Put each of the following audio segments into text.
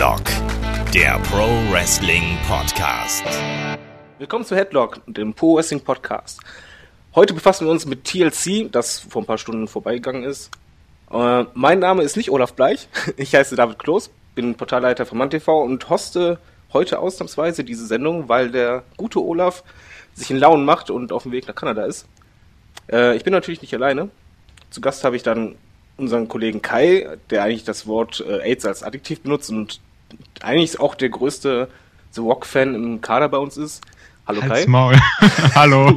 Headlock, der Pro Wrestling Podcast. Willkommen zu Headlock, dem Pro Wrestling Podcast. Heute befassen wir uns mit TLC, das vor ein paar Stunden vorbeigegangen ist. Äh, mein Name ist nicht Olaf Bleich, ich heiße David Kloß, bin Portalleiter von MannTV und hoste heute ausnahmsweise diese Sendung, weil der gute Olaf sich in Launen macht und auf dem Weg nach Kanada ist. Äh, ich bin natürlich nicht alleine. Zu Gast habe ich dann unseren Kollegen Kai, der eigentlich das Wort äh, AIDS als Adjektiv benutzt und eigentlich auch der größte The Rock-Fan im Kader bei uns ist. Hallo Halt's Kai. Maul. Hallo.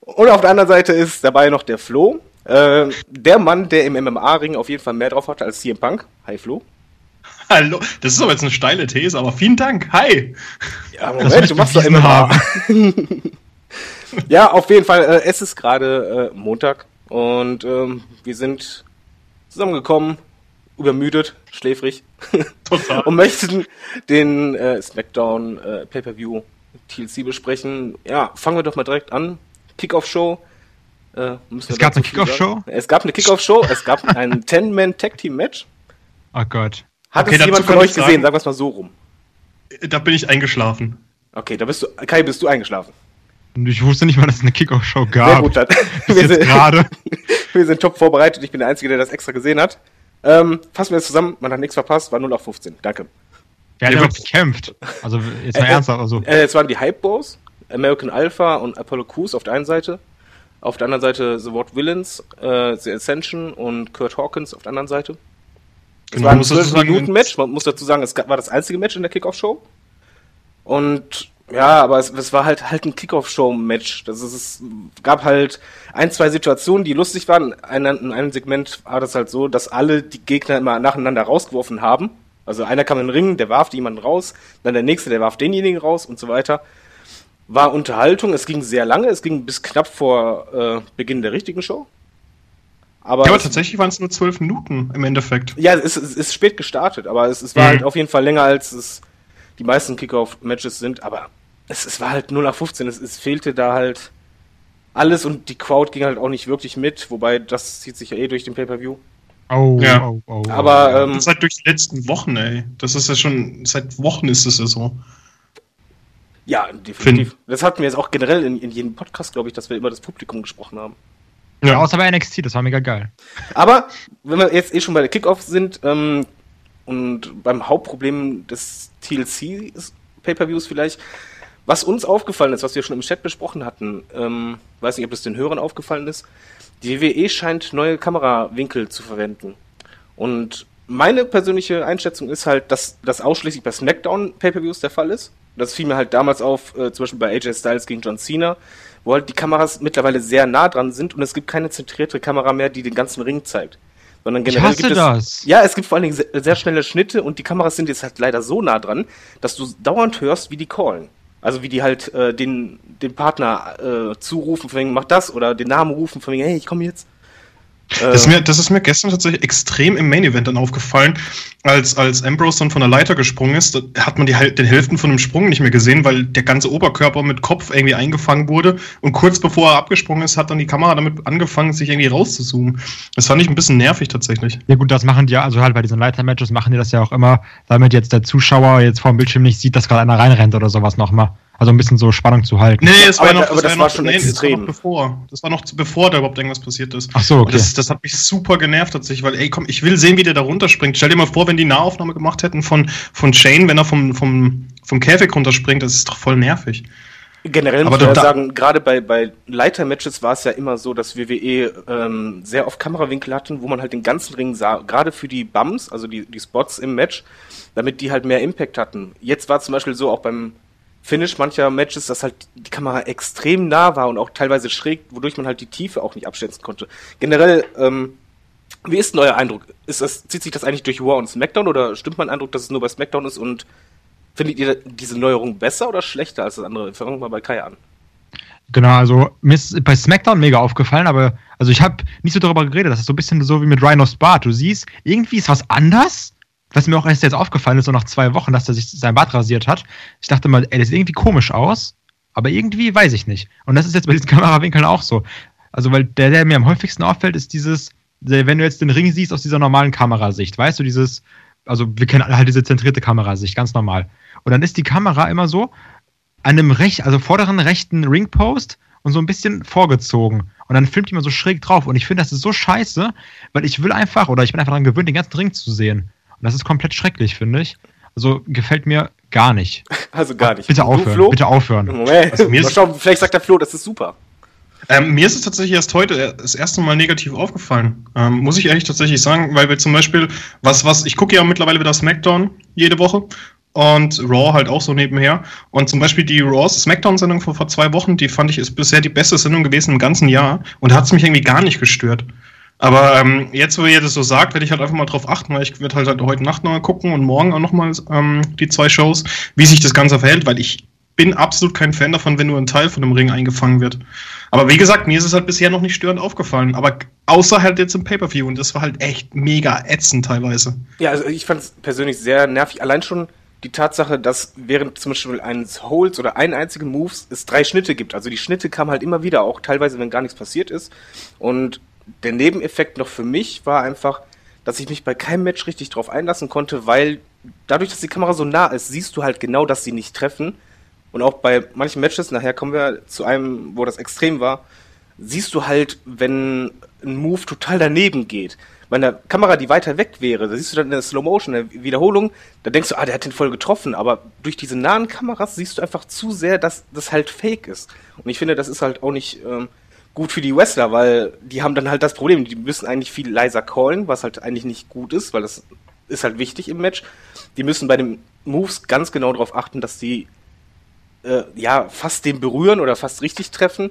Und auf der anderen Seite ist dabei noch der Flo. Äh, der Mann, der im MMA-Ring auf jeden Fall mehr drauf hatte als CM Punk. Hi Flo. Hallo, das ist aber jetzt eine steile These, aber vielen Dank. Hi. Ja, Moment, du machst doch MMA. haben. ja, auf jeden Fall. Äh, es ist gerade äh, Montag und ähm, wir sind zusammengekommen, übermüdet, schläfrig Total. und möchten den äh, SmackDown äh, Pay-Per-View TLC besprechen. Ja, fangen wir doch mal direkt an. Kickoff-Show. Äh, Es gab eine sagen? Kickoff-Show? Es gab eine Kickoff-Show, es gab ein 10-Man-Tag-Team-Match. Oh Gott. Hat Okay, es jemand von euch ich gesehen? sagen- Sagen wir es mal so rum. Da bin ich eingeschlafen. Okay, da bist du, Kai, bist du eingeschlafen. Ich wusste nicht mal, dass es eine Kickoff-Show Sehr gab. gut, dann. Bis Wir sind, gerade. wir sind top vorbereitet. Ich bin der Einzige, der das extra gesehen hat. Ähm, fassen wir es zusammen. Man hat nichts verpasst. War 0 auf 15. Danke. Wer hat aber- gekämpft? Also, jetzt mal Äh, ernsthaft. Also, Äh, es waren die Hype Bros, American Alpha und Apollo Crews auf der einen Seite. Auf der anderen Seite The Ward Villains, äh, The Ascension und Kurt Hawkins auf der anderen Seite. Es Genau, war ein muss dazu 12 sagen, Minuten Match. Man muss dazu sagen, es war das einzige Match in der Kickoff-Show. Und ja, aber es, es war halt halt ein Kickoff-Show-Match. Das ist, es gab halt ein, zwei Situationen, die lustig waren. Ein, in einem Segment war das halt so, dass alle die Gegner immer nacheinander rausgeworfen haben. Also einer kam in den Ring, der warf jemanden raus, dann der nächste, der warf denjenigen raus und so weiter. War Unterhaltung, es ging sehr lange, es ging bis knapp vor äh, Beginn der richtigen Show. Aber, Ja, aber tatsächlich waren es nur zwölf Minuten im Endeffekt. ja, es, es ist spät gestartet, aber es, es war Mhm. halt auf jeden Fall länger, als es die meisten Kickoff-Matches sind. Aber es, es war halt 0 nach 15. Es, es fehlte da halt alles und die Crowd ging halt auch nicht wirklich mit. Wobei, das zieht sich ja eh durch den Pay-Per-View. oh, Ja. oh, oh, oh. Aber ähm, Seit durch die letzten Wochen, ey. Das ist ja schon, seit Wochen ist es ja so. ja, definitiv. Das hatten wir jetzt auch generell in, in jedem Podcast, glaube ich, dass wir immer das Publikum gesprochen haben. ja, außer bei NXT, das war mega geil. Aber wenn wir jetzt eh schon bei der Kickoff sind ähm, und beim Hauptproblem des TLC Pay-per-Views vielleicht, was uns aufgefallen ist, was wir schon im Chat besprochen hatten, ähm, weiß nicht, ob das den Hörern aufgefallen ist, die WWE scheint neue Kamerawinkel zu verwenden. Und meine persönliche Einschätzung ist halt, dass das ausschließlich bei SmackDown Pay-per-Views der Fall ist. Das fiel mir halt damals auf, äh, zum Beispiel bei AJ Styles gegen John Cena, wo halt die Kameras mittlerweile sehr nah dran sind und es gibt keine zentrierte Kamera mehr, die den ganzen Ring zeigt. Sondern Ich generell hasse gibt es. das. Ja, es gibt vor allen Dingen sehr, sehr schnelle Schnitte und die Kameras sind jetzt halt leider so nah dran, dass du dauernd hörst, wie die callen. Also wie die halt äh, den, den Partner äh, zurufen, von wegen, mach das, oder den Namen rufen, von wegen, hey, ich komme jetzt. Das ist, mir, das ist mir gestern tatsächlich extrem im Main Event dann aufgefallen, als, als Ambrose dann von der Leiter gesprungen ist, da hat man die, den Hälften von dem Sprung nicht mehr gesehen, weil der ganze Oberkörper mit Kopf irgendwie eingefangen wurde und kurz bevor er abgesprungen ist, hat dann die Kamera damit angefangen, sich irgendwie rauszuzoomen. Das fand ich ein bisschen nervig tatsächlich. Ja gut, das machen die ja, also halt bei diesen Leiter-Matches machen die das ja auch immer, damit jetzt der Zuschauer jetzt vor dem Bildschirm nicht sieht, dass gerade einer reinrennt oder sowas nochmal. Also ein bisschen so Spannung zu halten. Nee, es war Aber noch, aber das ja war noch- schon nee, das war extrem. noch bevor. Das war noch bevor da überhaupt irgendwas passiert ist. Ach so, okay. Das, das hat mich super genervt tatsächlich, weil, ey, komm, ich will sehen, wie der da runterspringt. Stell dir mal vor, wenn die Nahaufnahme gemacht hätten von, von Shane, wenn er vom, vom, vom Käfig runterspringt, das ist doch voll nervig. Generell muss man ja sagen, gerade bei, bei Leiter-Matches war es ja immer so, dass WWE ähm, sehr oft Kamerawinkel hatten, wo man halt den ganzen Ring sah, gerade für die Bums, also die, die Spots im Match, damit die halt mehr Impact hatten. Jetzt war zum Beispiel so auch beim Finish mancher Matches, dass halt die Kamera extrem nah war und auch teilweise schräg, wodurch man halt die Tiefe auch nicht abschätzen konnte. Generell, ähm, wie ist denn euer Eindruck? Ist das, zieht sich das eigentlich durch Raw und SmackDown oder stimmt mein Eindruck, dass es nur bei SmackDown ist und findet ihr diese Neuerung besser oder schlechter als das andere? Fangen wir mal bei Kai an. Genau, also mir ist bei SmackDown mega aufgefallen, aber also ich habe nicht so darüber geredet, das ist so ein bisschen so wie mit Rhinos Bart. Du siehst, irgendwie ist was anders, was mir auch erst jetzt aufgefallen ist, so nach zwei Wochen, dass er sich sein Bart rasiert hat. Ich dachte mal, ey, das sieht irgendwie komisch aus, aber irgendwie weiß ich nicht. Und das ist jetzt bei diesen Kamerawinkeln auch so. Also, weil der, der mir am häufigsten auffällt, ist dieses, wenn du jetzt den Ring siehst aus dieser normalen Kamerasicht, weißt du, dieses, also wir kennen alle halt diese zentrierte Kamerasicht, ganz normal. Und dann ist die Kamera immer so an einem recht, also vorderen rechten Ringpost und so ein bisschen vorgezogen. Und dann filmt die mal so schräg drauf. Und ich finde, das ist so scheiße, weil ich will einfach, oder ich bin einfach daran gewöhnt, den ganzen Ring zu sehen. Und das ist komplett schrecklich, finde ich. Also gefällt mir gar nicht. Also gar nicht. Bitte Du, aufhören, Flo? bitte aufhören. Moment. Also mir ist- schauen, vielleicht sagt der Flo, das ist super. Ähm, mir ist es tatsächlich erst heute das erste Mal negativ aufgefallen. Ähm, muss ich ehrlich tatsächlich sagen, weil wir zum Beispiel, was, was, ich gucke ja mittlerweile wieder SmackDown jede Woche und Raw halt auch so nebenher. Und zum Beispiel die Raws SmackDown-Sendung vor, vor zwei Wochen, die fand ich ist bisher die beste Sendung gewesen im ganzen Jahr und da hat es mich irgendwie gar nicht gestört. Aber ähm, jetzt, wo ihr das so sagt, werde ich halt einfach mal drauf achten, weil ich werde halt, halt heute Nacht noch mal gucken und morgen auch noch mal ähm, die zwei Shows, wie sich das Ganze verhält, weil ich bin absolut kein Fan davon, wenn nur ein Teil von dem Ring eingefangen wird. Aber wie gesagt, mir ist es halt bisher noch nicht störend aufgefallen. Aber außer halt jetzt im Pay-Per-View und das war halt echt mega ätzend teilweise. Ja, also ich fand es persönlich sehr nervig. Allein schon die Tatsache, dass während zum Beispiel eines Holds oder einen einzigen Moves es drei Schnitte gibt. Also die Schnitte kamen halt immer wieder, auch teilweise, wenn gar nichts passiert ist. Und der Nebeneffekt noch für mich war einfach, dass ich mich bei keinem Match richtig drauf einlassen konnte, weil dadurch, dass die Kamera so nah ist, siehst du halt genau, dass sie nicht treffen. Und auch bei manchen Matches, nachher kommen wir zu einem, wo das extrem war, siehst du halt, wenn ein Move total daneben geht. Bei einer Kamera, die weiter weg wäre, da siehst du dann in der Slow Motion, in der Wiederholung, da denkst du, ah, der hat den voll getroffen, aber durch diese nahen Kameras siehst du einfach zu sehr, dass das halt fake ist. Und ich finde, das ist halt auch nicht ähm, gut für die Wrestler, weil die haben dann halt das Problem, die müssen eigentlich viel leiser callen, was halt eigentlich nicht gut ist, weil das ist halt wichtig im Match. Die müssen bei den Moves ganz genau darauf achten, dass die äh, ja fast den berühren oder fast richtig treffen.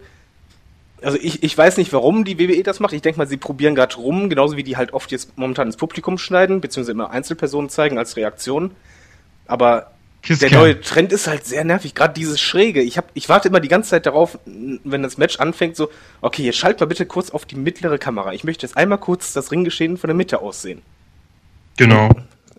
Also ich, ich weiß nicht, warum die WWE das macht. Ich denke mal, sie probieren gerade rum, genauso wie die halt oft jetzt momentan ins Publikum schneiden, beziehungsweise immer Einzelpersonen zeigen als Reaktion. Aber Kiss der neue Trend ist halt sehr nervig, gerade dieses Schräge. Ich, hab, ich warte immer die ganze Zeit darauf, wenn das Match anfängt, so, okay, jetzt schalt mal bitte kurz auf die mittlere Kamera. Ich möchte jetzt einmal kurz das Ringgeschehen von der Mitte aussehen. Genau.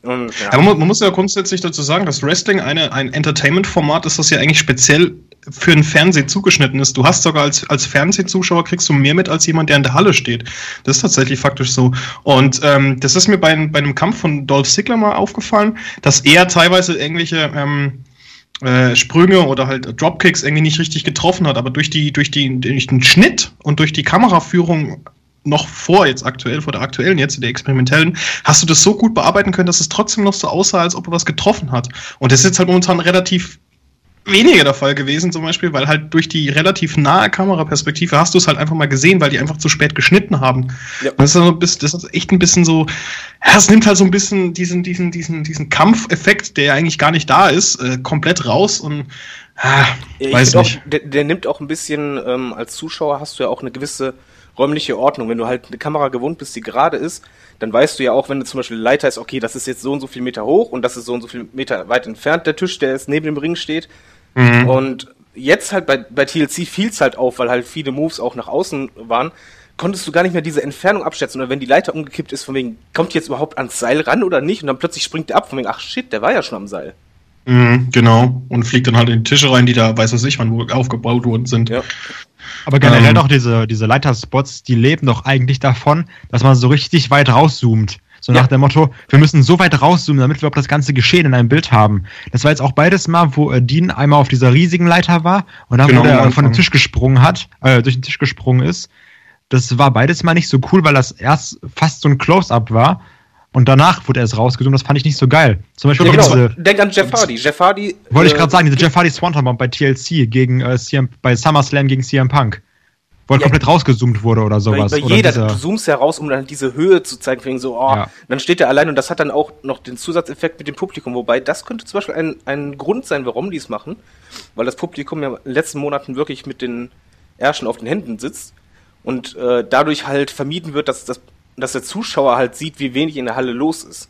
Und, ja. Aber man, man muss ja grundsätzlich dazu sagen, dass Wrestling eine, ein Entertainment-Format ist, das ja eigentlich speziell für den Fernseh zugeschnitten ist. Du hast sogar als, als Fernsehzuschauer kriegst du mehr mit als jemand, der in der Halle steht. Das ist tatsächlich faktisch so. Und ähm, das ist mir bei, bei einem Kampf von Dolph Ziggler mal aufgefallen, dass er teilweise irgendwelche ähm, äh, Sprünge oder halt Dropkicks irgendwie nicht richtig getroffen hat, aber durch die, durch die, durch den Schnitt und durch die Kameraführung noch vor jetzt aktuell, vor der aktuellen jetzt, der experimentellen, hast du das so gut bearbeiten können, dass es trotzdem noch so aussah, als ob er was getroffen hat. Und das ist jetzt halt momentan relativ weniger der Fall gewesen, zum Beispiel, weil halt durch die relativ nahe Kameraperspektive hast du es halt einfach mal gesehen, weil die einfach zu spät geschnitten haben. Ja. Und das ist, ein bisschen, das ist echt ein bisschen so, ja, es nimmt halt so ein bisschen diesen, diesen, diesen, diesen Kampfeffekt, der ja eigentlich gar nicht da ist, äh, komplett raus und ah, Ja, ich weiß nicht. Auch, der, der nimmt auch ein bisschen, ähm, als Zuschauer hast du ja auch eine gewisse räumliche Ordnung. Wenn du halt eine Kamera gewohnt bist, die gerade ist, dann weißt du ja auch, wenn du zum Beispiel eine Leiter ist, okay, das ist jetzt so und so viel Meter hoch und das ist so und so viel Meter weit entfernt, der Tisch, der jetzt neben dem Ring steht. Mhm. Und jetzt halt bei, bei TLC fiel es halt auf, weil halt viele Moves auch nach außen waren, konntest du gar nicht mehr diese Entfernung abschätzen. Oder wenn die Leiter umgekippt ist, von wegen, kommt die jetzt überhaupt ans Seil ran oder nicht? Und dann plötzlich springt der ab, von wegen, ach shit, der war ja schon am Seil. Mhm, genau. Und fliegt dann halt in die Tische rein, die da, weiß was ich, wann wo aufgebaut worden sind. Ja. Aber generell Ähm. doch diese, diese Leiterspots, die leben doch eigentlich davon, dass man so richtig weit rauszoomt. So Ja. nach dem Motto, wir müssen so weit rauszoomen, damit wir überhaupt das ganze Geschehen in einem Bild haben. Das war jetzt auch beides Mal, wo äh, Dean einmal auf dieser riesigen Leiter war und dann, Genau, von dem. Tisch gesprungen hat, äh, durch den Tisch gesprungen ist. Das war beides mal nicht so cool, weil das erst fast so ein Close-Up war und danach wurde erst rausgezoomt. Das fand ich nicht so geil. Zum Beispiel Ja, genau. diese, Denk an Jeff Hardy. Jeff Hardy. wollte ich äh, gerade sagen, diese Jeff Hardy Swanton Bomb bei TLC gegen äh, CM, bei SummerSlam gegen CM Punk. Wo er Ja. komplett rausgezoomt wurde oder Bei, sowas. bei oder jeder, dieser- du zoomst heraus, um dann diese Höhe zu zeigen, wegen so, oh, Ja. dann steht er allein und das hat dann auch noch den Zusatzeffekt mit dem Publikum. Wobei, das könnte zum Beispiel ein, ein Grund sein, warum die es machen, weil das Publikum ja in den letzten Monaten wirklich mit den Ärschen auf den Händen sitzt und äh, dadurch halt vermieden wird, dass, dass, dass der Zuschauer halt sieht, wie wenig in der Halle los ist.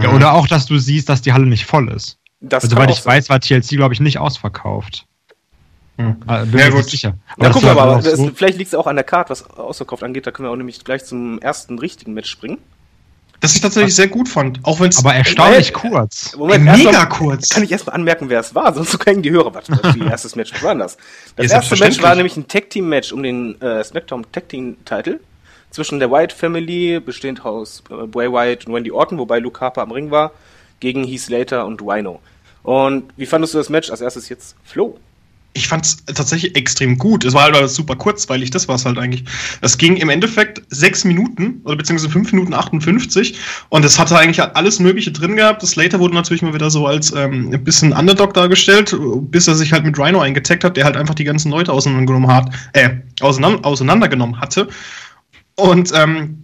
Ja, oder auch, dass du siehst, dass die Halle nicht voll ist. Das Also, soweit ich sein. weiß, war TLC, glaube ich, nicht ausverkauft. Hm. Äh, bin Ja, gut. sicher. Ja, das gucken wir war mal, auch aber das, so. vielleicht liegt es auch an der Karte, was ausverkauft angeht. Da können wir auch nämlich gleich zum ersten richtigen Match springen. Das ich tatsächlich sehr gut fand. Auch wenn es aber erstaunlich Moment, kurz. Moment, mega mal- kurz. Kann ich erstmal anmerken, wer es war, sonst können die Hörer, was, was wie erstes Match was war denn das? Das Ja, erste Match war nämlich ein Tag Team Match um den äh, SmackDown Tag Team Title zwischen der Wyatt Family, bestehend aus äh, Bray Wyatt und Wendy Orton, wobei Luke Harper am Ring war, gegen Heath Slater und Rhino. Und wie fandest du das Match? Als erstes jetzt Flo ich fand es tatsächlich extrem gut. Es war halt super kurzweilig, das war es halt eigentlich. Es ging im Endeffekt sechs Minuten oder beziehungsweise fünf Minuten 58 und es hatte eigentlich alles Mögliche drin gehabt. Das Slater wurde natürlich mal wieder so als ähm, ein bisschen Underdog dargestellt, bis er sich halt mit Rhino eingetaggt hat, der halt einfach die ganzen Leute auseinandergenommen hat, äh, auseinander, auseinandergenommen hatte. Und ähm,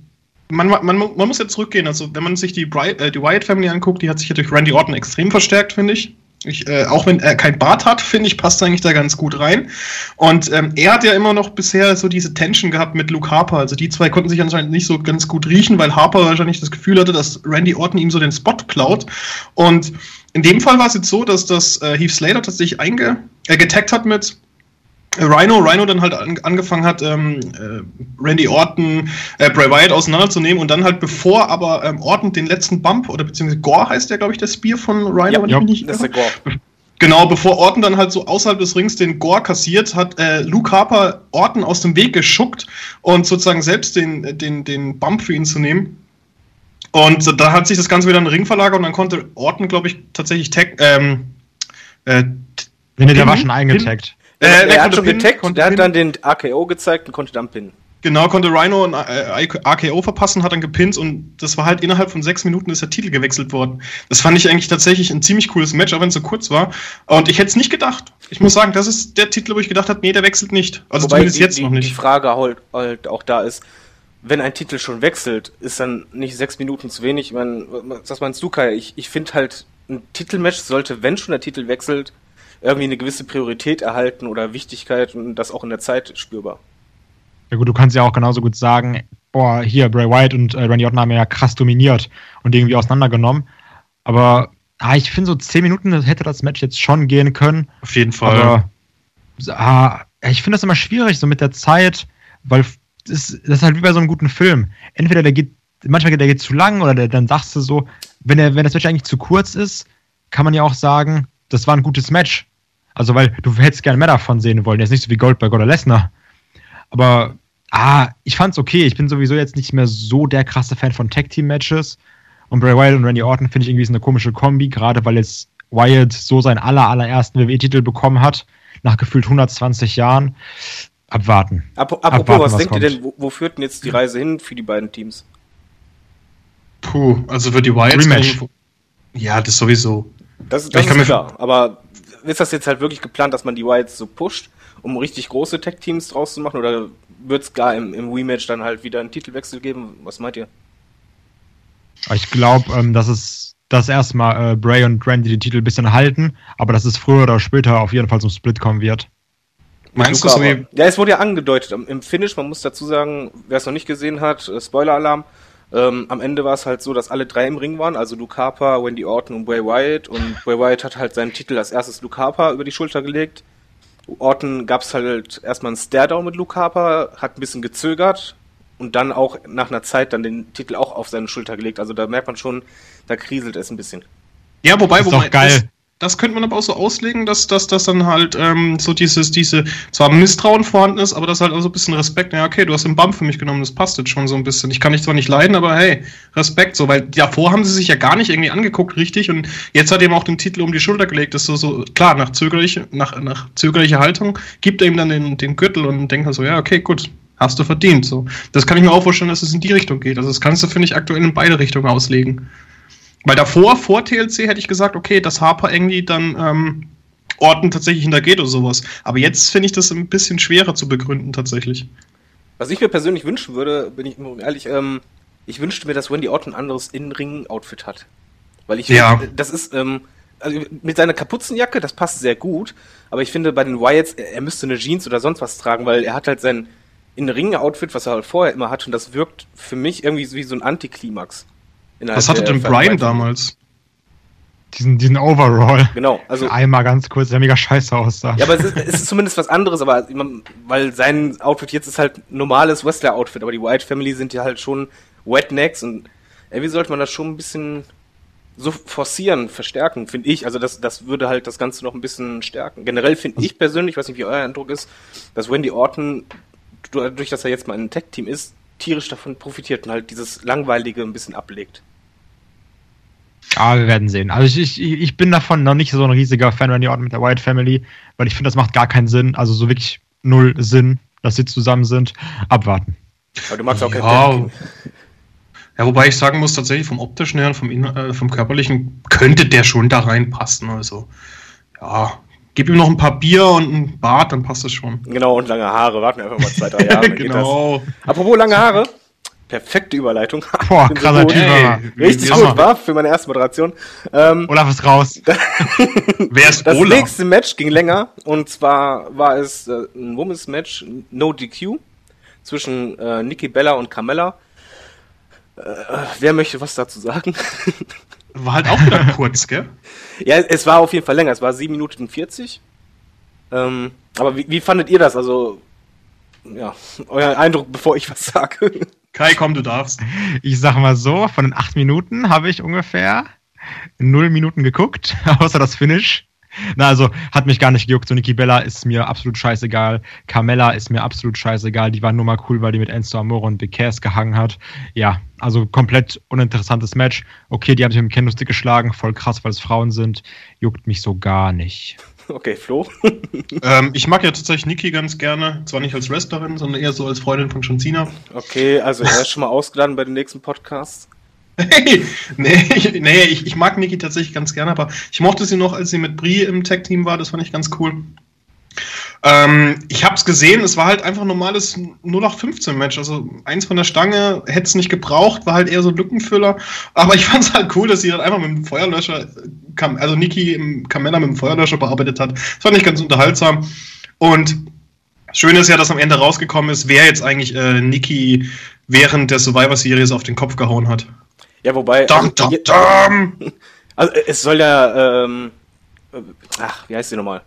man, man, man muss jetzt zurückgehen. Also, wenn man sich die, äh, die Wyatt Family anguckt, die hat sich ja durch Randy Orton extrem verstärkt, finde ich. Ich, äh, auch wenn er kein Bart hat, finde ich, passt eigentlich da ganz gut rein. Und ähm, er hat ja immer noch bisher so diese Tension gehabt mit Luke Harper. Also die zwei konnten sich anscheinend nicht so ganz gut riechen, weil Harper wahrscheinlich das Gefühl hatte, dass Randy Orton ihm so den Spot klaut. Und in dem Fall war es jetzt so, dass das äh, Heath Slater tatsächlich einge äh, getaggt hat mit Rhino, Rhino dann halt an, angefangen hat, ähm, äh, Randy Orton, äh, Bray Wyatt auseinanderzunehmen und dann halt bevor aber ähm, Orton den letzten Bump oder beziehungsweise Gore heißt der, glaube ich, der Spear von Rhino, ja, wenn ja, ich mich nicht das ist der Gore. Genau, bevor Orton dann halt so außerhalb des Rings den Gore kassiert, hat äh, Luke Harper Orton aus dem Weg geschuckt und sozusagen selbst den, den, den Bump für ihn zu nehmen. Und da hat sich das Ganze wieder in den Ring verlagert und dann konnte Orton, glaube ich, tatsächlich tag, ähm, äh, der war schon eingetaggt. Äh, der hat schon getaggt, der hat dann den AKO gezeigt und konnte dann pinnen. Genau, konnte Rhino ein äh, AKO verpassen, hat dann gepinnt und das war halt innerhalb von sechs Minuten ist der Titel gewechselt worden. Das fand ich eigentlich tatsächlich ein ziemlich cooles Match, auch wenn es so kurz war. Und ich hätte es nicht gedacht. Ich muss sagen, das ist der Titel, wo ich gedacht habe, nee, der wechselt nicht. Also Wobei zumindest die, jetzt die, noch nicht. Die Frage halt, halt auch da ist, wenn ein Titel schon wechselt, ist dann nicht sechs Minuten zu wenig. Ich meine, was meinst du, Kai? Ich, ich finde halt, ein Titelmatch sollte, wenn schon der Titel wechselt, irgendwie eine gewisse Priorität erhalten oder Wichtigkeit und das auch in der Zeit spürbar. Ja gut, du kannst ja auch genauso gut sagen, boah, hier, Bray Wyatt und äh, Randy Orton haben ja krass dominiert und irgendwie auseinandergenommen. Aber ah, ich finde, so zehn Minuten hätte das Match jetzt schon gehen können. Auf jeden Fall. Aber ah, ich finde das immer schwierig, so mit der Zeit, weil das, das ist halt wie bei so einem guten Film. Entweder der geht, manchmal geht der geht zu lang oder der, dann sagst du so, wenn, der, wenn das Match eigentlich zu kurz ist, kann man ja auch sagen, das war ein gutes Match. Also, weil du hättest gerne mehr davon sehen wollen. Jetzt nicht so wie Goldberg oder Lesnar. Aber, ah, ich fand's okay. Ich bin sowieso jetzt nicht mehr so der krasse Fan von Tag-Team-Matches. Und Bray Wyatt und Randy Orton finde ich irgendwie so eine komische Kombi, gerade weil jetzt Wyatt so seinen aller, allerersten WWE-Titel bekommen hat, nach gefühlt 120 Jahren. Abwarten. apropos, Abwarten, was, was denkt kommt. ihr denn, wo, wo, führt denn jetzt die Reise hin für die beiden Teams? Puh, also wird die Wyatt. Ja, das sowieso. Das, das ist klar, aber ist das jetzt halt wirklich geplant, dass man die Wilds so pusht, um richtig große Tech-Teams draus zu machen? Oder wird es gar im, im Rematch dann halt wieder einen Titelwechsel geben? Was meint ihr? Ich glaube, ähm, dass es das erstmal äh, Bray und Randy den Titel ein bisschen halten, aber dass es früher oder später auf jeden Fall zum Split kommen wird. Meinst du so wie? Ja, es wurde ja angedeutet im Finish, man muss dazu sagen, wer es noch nicht gesehen hat, äh, Spoiler-Alarm, ähm, am Ende war es halt so, dass alle drei im Ring waren, also Luke Harper, Wendy Orton und Bray Wyatt. Und Bray Wyatt hat halt seinen Titel als erstes Luke Harper über die Schulter gelegt. Orton gab es halt erstmal einen Stare-Down mit Luke Harper, hat ein bisschen gezögert und dann auch nach einer Zeit dann den Titel auch auf seine Schulter gelegt. Also da merkt man schon, da kriselt es ein bisschen. Ja, wobei, das ist wobei, doch geil. Das, das könnte man aber auch so auslegen, dass, dass, dass dann halt ähm, so dieses, diese, zwar Misstrauen vorhanden ist, aber das halt auch so ein bisschen Respekt, ja, okay, du hast den Bump für mich genommen, das passt jetzt schon so ein bisschen. Ich kann dich zwar nicht leiden, aber hey, Respekt, so, weil davor haben sie sich ja gar nicht irgendwie angeguckt, richtig, und jetzt hat er ihm auch den Titel um die Schulter gelegt, das ist so, so klar, nach zögerliche, nach, nach zögerlicher Haltung, gibt er ihm dann den, den Gürtel und denkt so, ja, okay, gut, hast du verdient, so. Das kann ich mir auch vorstellen, dass es in die Richtung geht. Also das kannst du, finde ich, aktuell in beide Richtungen auslegen. Weil davor, vor TLC, hätte ich gesagt, okay, dass Harper irgendwie dann ähm, Orten tatsächlich hintergeht oder sowas. Aber jetzt finde ich das ein bisschen schwerer zu begründen, tatsächlich. Was ich mir persönlich wünschen würde, bin ich ehrlich, ähm, ich wünschte mir, dass Wendy Orton ein anderes In-Ring-Outfit hat. Weil ich, ja. das ist, ähm, also mit seiner Kapuzenjacke, das passt sehr gut, aber ich finde bei den Wyatts, er, er müsste eine Jeans oder sonst was tragen, weil er hat halt sein In-Ring-Outfit, was er halt vorher immer hat, und das wirkt für mich irgendwie wie so ein Antiklimax. Was hatte denn Brian damals? Diesen, diesen Overall. Genau, also. Einmal ganz kurz, der mega scheiße aussah. Ja, aber es ist, es ist zumindest was anderes, aber weil sein Outfit jetzt ist halt normales Wrestler-Outfit, aber die White Family sind ja halt schon Wetnecks und irgendwie sollte man das schon ein bisschen so forcieren, verstärken, finde ich. Also das, das würde halt das Ganze noch ein bisschen stärken. Generell finde ich persönlich, weiß nicht, wie euer Eindruck ist, dass Wendy Orton, dadurch, dass er jetzt mal ein Tech-Team ist, tierisch davon profitiert und halt dieses Langweilige ein bisschen ablegt. Ja, wir werden sehen. Also ich, ich, ich bin davon noch nicht so ein riesiger Fan Randy Orton mit der Wyatt Family, weil ich finde, das macht gar keinen Sinn. Also so wirklich null Sinn, dass sie zusammen sind. Abwarten. Aber du magst auch kein Ja. Ja, wobei ich sagen muss, tatsächlich vom optischen her und vom, äh, vom körperlichen könnte der schon da reinpassen. Also, ja, gib ihm noch ein paar Bier und ein Bart, dann passt das schon. Genau, und lange Haare. Warten wir einfach mal zwei, drei Jahre. genau. Apropos lange Haare. Perfekte Überleitung. Boah, krasser. Typ. Hey, aber. Richtig gut, war für meine erste Moderation. Ähm, Olaf ist raus. Wer ist das Olaf? nächste Match ging länger und zwar war es äh, ein Women's Match, No DQ, zwischen äh, Nikki Bella und Carmella. Äh, wer möchte was dazu sagen? War halt auch wieder kurz, gell? ja, es war auf jeden Fall länger, es war 7 Minuten 40. Ähm, aber wie, wie fandet ihr das? Also, ja, euer Eindruck, bevor ich was sage. Kai, komm, du darfst. Ich sag mal so, von den acht Minuten habe ich ungefähr null Minuten geguckt, außer das Finish. Na, also hat mich gar nicht gejuckt. So Nikki Bella ist mir absolut scheißegal. Carmella ist mir absolut scheißegal. Die war nur mal cool, weil die mit Enzo Amore und Cass gehangen hat. Ja, also komplett uninteressantes Match. Okay, die haben sich mit dem Kendo-Stick geschlagen. Voll krass, weil es Frauen sind. Juckt mich so gar nicht. Okay, Flo. Ähm, ich mag ja tatsächlich Nikki ganz gerne. Zwar nicht als Wrestlerin, sondern eher so als Freundin von John Cena. Okay, also er ist schon mal ausgeladen bei den nächsten Podcasts. Hey, nee, ich, nee ich, ich mag Nikki tatsächlich ganz gerne, aber ich mochte sie noch, als sie mit Brie im Tag-Team war. Das fand ich ganz cool. Ähm, ich hab's gesehen, es war halt einfach ein normales 0815-Match. Also eins von der Stange hätte es nicht gebraucht, war halt eher so ein Lückenfüller. Aber ich fand's halt cool, dass sie dann einfach mit dem Feuerlöscher, also Nikki im Kamella mit dem Feuerlöscher bearbeitet hat. Das fand ich ganz unterhaltsam. Und schön ist ja, dass am Ende rausgekommen ist, wer jetzt eigentlich äh, Nikki während der Survivor Series auf den Kopf gehauen hat. Ja, wobei. Dum, dum, je- dum. Also äh, es soll ja, ähm, äh, ach, wie heißt sie nochmal?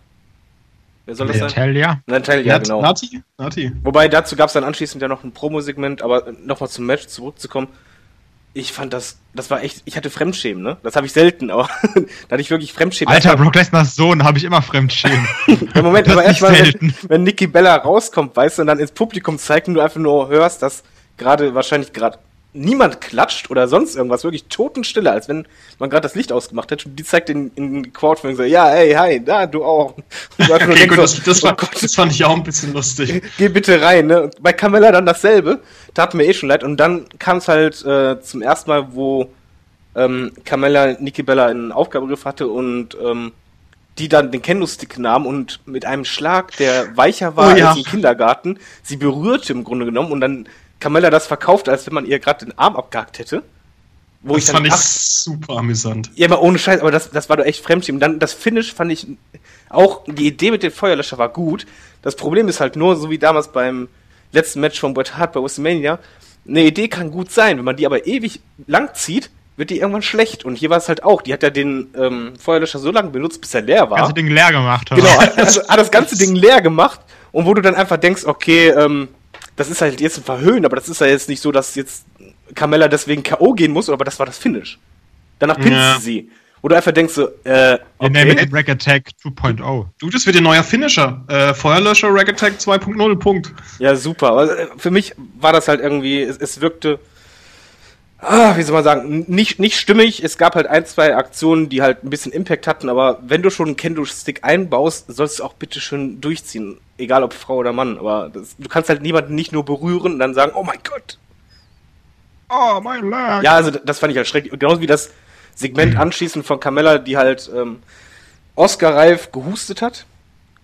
Wer soll das sein? Natalia? Natalia, ja, Nat- genau. Nati? Nati. Wobei dazu gab es dann anschließend ja noch ein Promo-Segment, aber nochmal zum Match zurückzukommen. Ich fand das, das war echt, ich hatte Fremdschämen, ne? Das habe ich selten, aber da hatte ich wirklich Fremdschämen. Alter, Brock Lesnars Sohn habe ich immer Fremdschämen. Ja, Moment, Das aber erstmal, wenn, selten. wenn Nikki Bella rauskommt, weißt du, und dann ins Publikum zeigt und du einfach nur hörst, dass gerade wahrscheinlich gerade niemand klatscht oder sonst irgendwas, wirklich Totenstille, als wenn man gerade das Licht ausgemacht hätte und die zeigt in, in und so, ja, hey, hi, da, du auch. Okay, gut, so, das, das, oh war, Gott, das fand ich auch ein bisschen lustig. geh bitte rein, ne? Und bei Carmella dann dasselbe, tat mir eh schon leid. Und dann kam es halt äh, zum ersten Mal, wo ähm, Carmella Nikki Bella in Aufgabegriff hatte und ähm, die dann den Kendo-Stick nahm und mit einem Schlag, der weicher war Oh ja. als im Kindergarten, sie berührte im Grunde genommen und dann Carmella das verkauft, als wenn man ihr gerade den Arm abgehakt hätte. Wo Das dann, fand ich super amüsant. ja, aber ohne Scheiß, aber das, das war doch echt Fremdschämen. Dann das Finish fand ich auch, die Idee mit dem Feuerlöscher war gut. Das Problem ist halt nur, so wie damals beim letzten Match von Bret Hart bei WrestleMania, eine Idee kann gut sein, wenn man die aber ewig lang zieht, wird die irgendwann schlecht. Und hier war es halt auch, die hat ja den ähm, Feuerlöscher so lange benutzt, bis er leer war. Ganze Ding leer gemacht. Genau, also hat das ganze Ding leer gemacht und wo du dann einfach denkst, okay, ähm, das ist halt jetzt ein Verhöhnen, aber das ist ja jetzt nicht so, dass jetzt Carmella deswegen K.O. gehen muss, aber das war das Finish. Danach pinst Ja. sie du einfach denkst so, äh, okay. it Rack Attack 2.0. Du, das wird ihr neuer Finisher. Äh, Feuerlöscher Rack Attack 2.0, Punkt. Ja, super. Aber äh, für mich war das halt irgendwie, es, es wirkte, ah, wie soll man sagen, nicht, nicht stimmig. Es gab halt ein, zwei Aktionen, die halt ein bisschen Impact hatten, aber wenn du schon einen Kendo-Stick einbaust, sollst du auch bitte schön durchziehen. Egal ob Frau oder Mann. Aber das, du kannst halt niemanden nicht nur berühren und dann sagen, oh mein Gott. Oh, mein Leg. Ja, also das fand ich halt schrecklich. Und Genauso wie das Segment anschließend von Carmella, die halt ähm, Oscar-reif gehustet hat.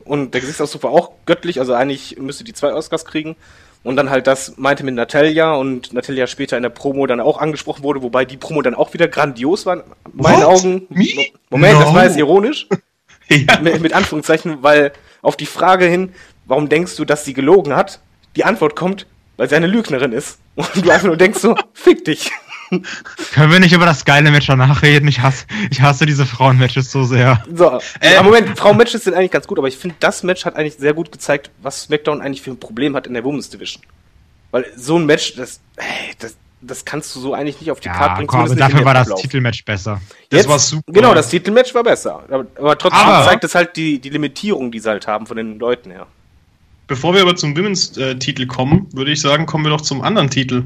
Und der Gesichtsausdruck war auch göttlich, also eigentlich müsste die zwei Oscars kriegen. Und dann halt das meinte mit Natalia und Natalia später in der Promo dann auch angesprochen wurde, wobei die Promo dann auch wieder grandios war. In meinen What? Augen. Me? Moment, das No. war jetzt ironisch. Ja. mit, mit Anführungszeichen, weil auf die Frage hin, warum denkst du, dass sie gelogen hat, die Antwort kommt, weil sie eine Lügnerin ist. Und du einfach nur denkst so, fick dich. Können wir nicht über das geile Match danach reden? Ich hasse, ich hasse diese Frauenmatches so sehr. So, Ähm. aber Moment, Frauenmatches sind eigentlich ganz gut, aber ich finde, das Match hat eigentlich sehr gut gezeigt, was SmackDown eigentlich für ein Problem hat in der Women's Division. Weil so ein Match, das, hey, das, das kannst du so eigentlich nicht auf die Karte Ja, bringen. komm, aber dafür war das. Titelmatch besser. Das war super. Genau, das Titelmatch war besser. Aber, aber trotzdem Aber- zeigt es halt die, die Limitierung, die sie halt haben von den Leuten her. Bevor wir aber zum Women's-Titel kommen, würde ich sagen, kommen wir doch zum anderen Titel.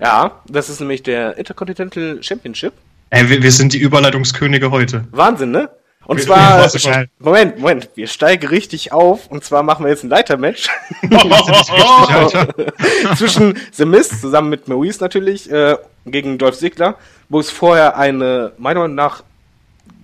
Ja, das ist nämlich der Intercontinental Championship. Ey, wir, wir sind die Überleitungskönige heute. Wahnsinn, ne? Und Wir- zwar, wir- Moment, Moment, wir steigen richtig auf und zwar machen wir jetzt ein Leitermatch zwischen The Mist zusammen mit Maurice natürlich äh, gegen Dolph Ziggler, wo es vorher eine, meiner Meinung nach,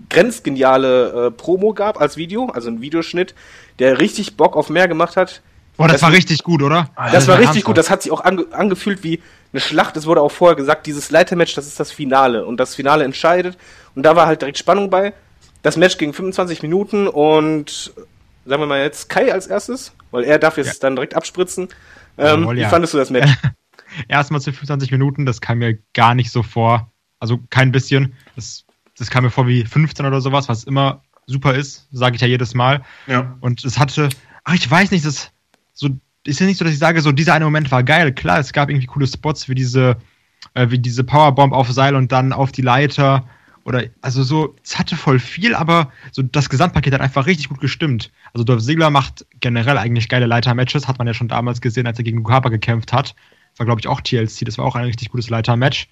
grenzgeniale äh, Promo gab als Video, also ein Videoschnitt, der richtig Bock auf mehr gemacht hat. Boah, das, Das- war richtig gut, oder? Das war richtig gut, das hat sich auch ange angefühlt wie eine Schlacht. Es wurde auch vorher gesagt, dieses Leitermatch, das ist das Finale und das Finale entscheidet. Und da war halt direkt Spannung bei. Das Match ging 25 Minuten und sagen wir mal jetzt Kai als erstes, weil er darf jetzt Ja. dann direkt abspritzen. Ähm, Jawohl, wie ja. fandest du das Match? Erstmal zu 25 Minuten, das kam mir gar nicht so vor. Also kein bisschen. Das, das kam mir vor wie 15 oder sowas, was immer super ist, sage ich ja jedes Mal. Ja. Und es hatte, ach, ich weiß nicht, das so ist ja nicht so, dass ich sage, so dieser eine Moment war geil. Klar, es gab irgendwie coole Spots wie diese, äh, wie diese Powerbomb auf Seil und dann auf die Leiter. Oder, also so, es hatte voll viel, aber so das Gesamtpaket hat einfach richtig gut gestimmt. Also Dolph Ziggler macht generell eigentlich geile Leiter-Matches, hat man ja schon damals gesehen, als er gegen Harper gekämpft hat. Das war, glaube ich, auch TLC, das war auch ein richtig gutes Leiter-Match.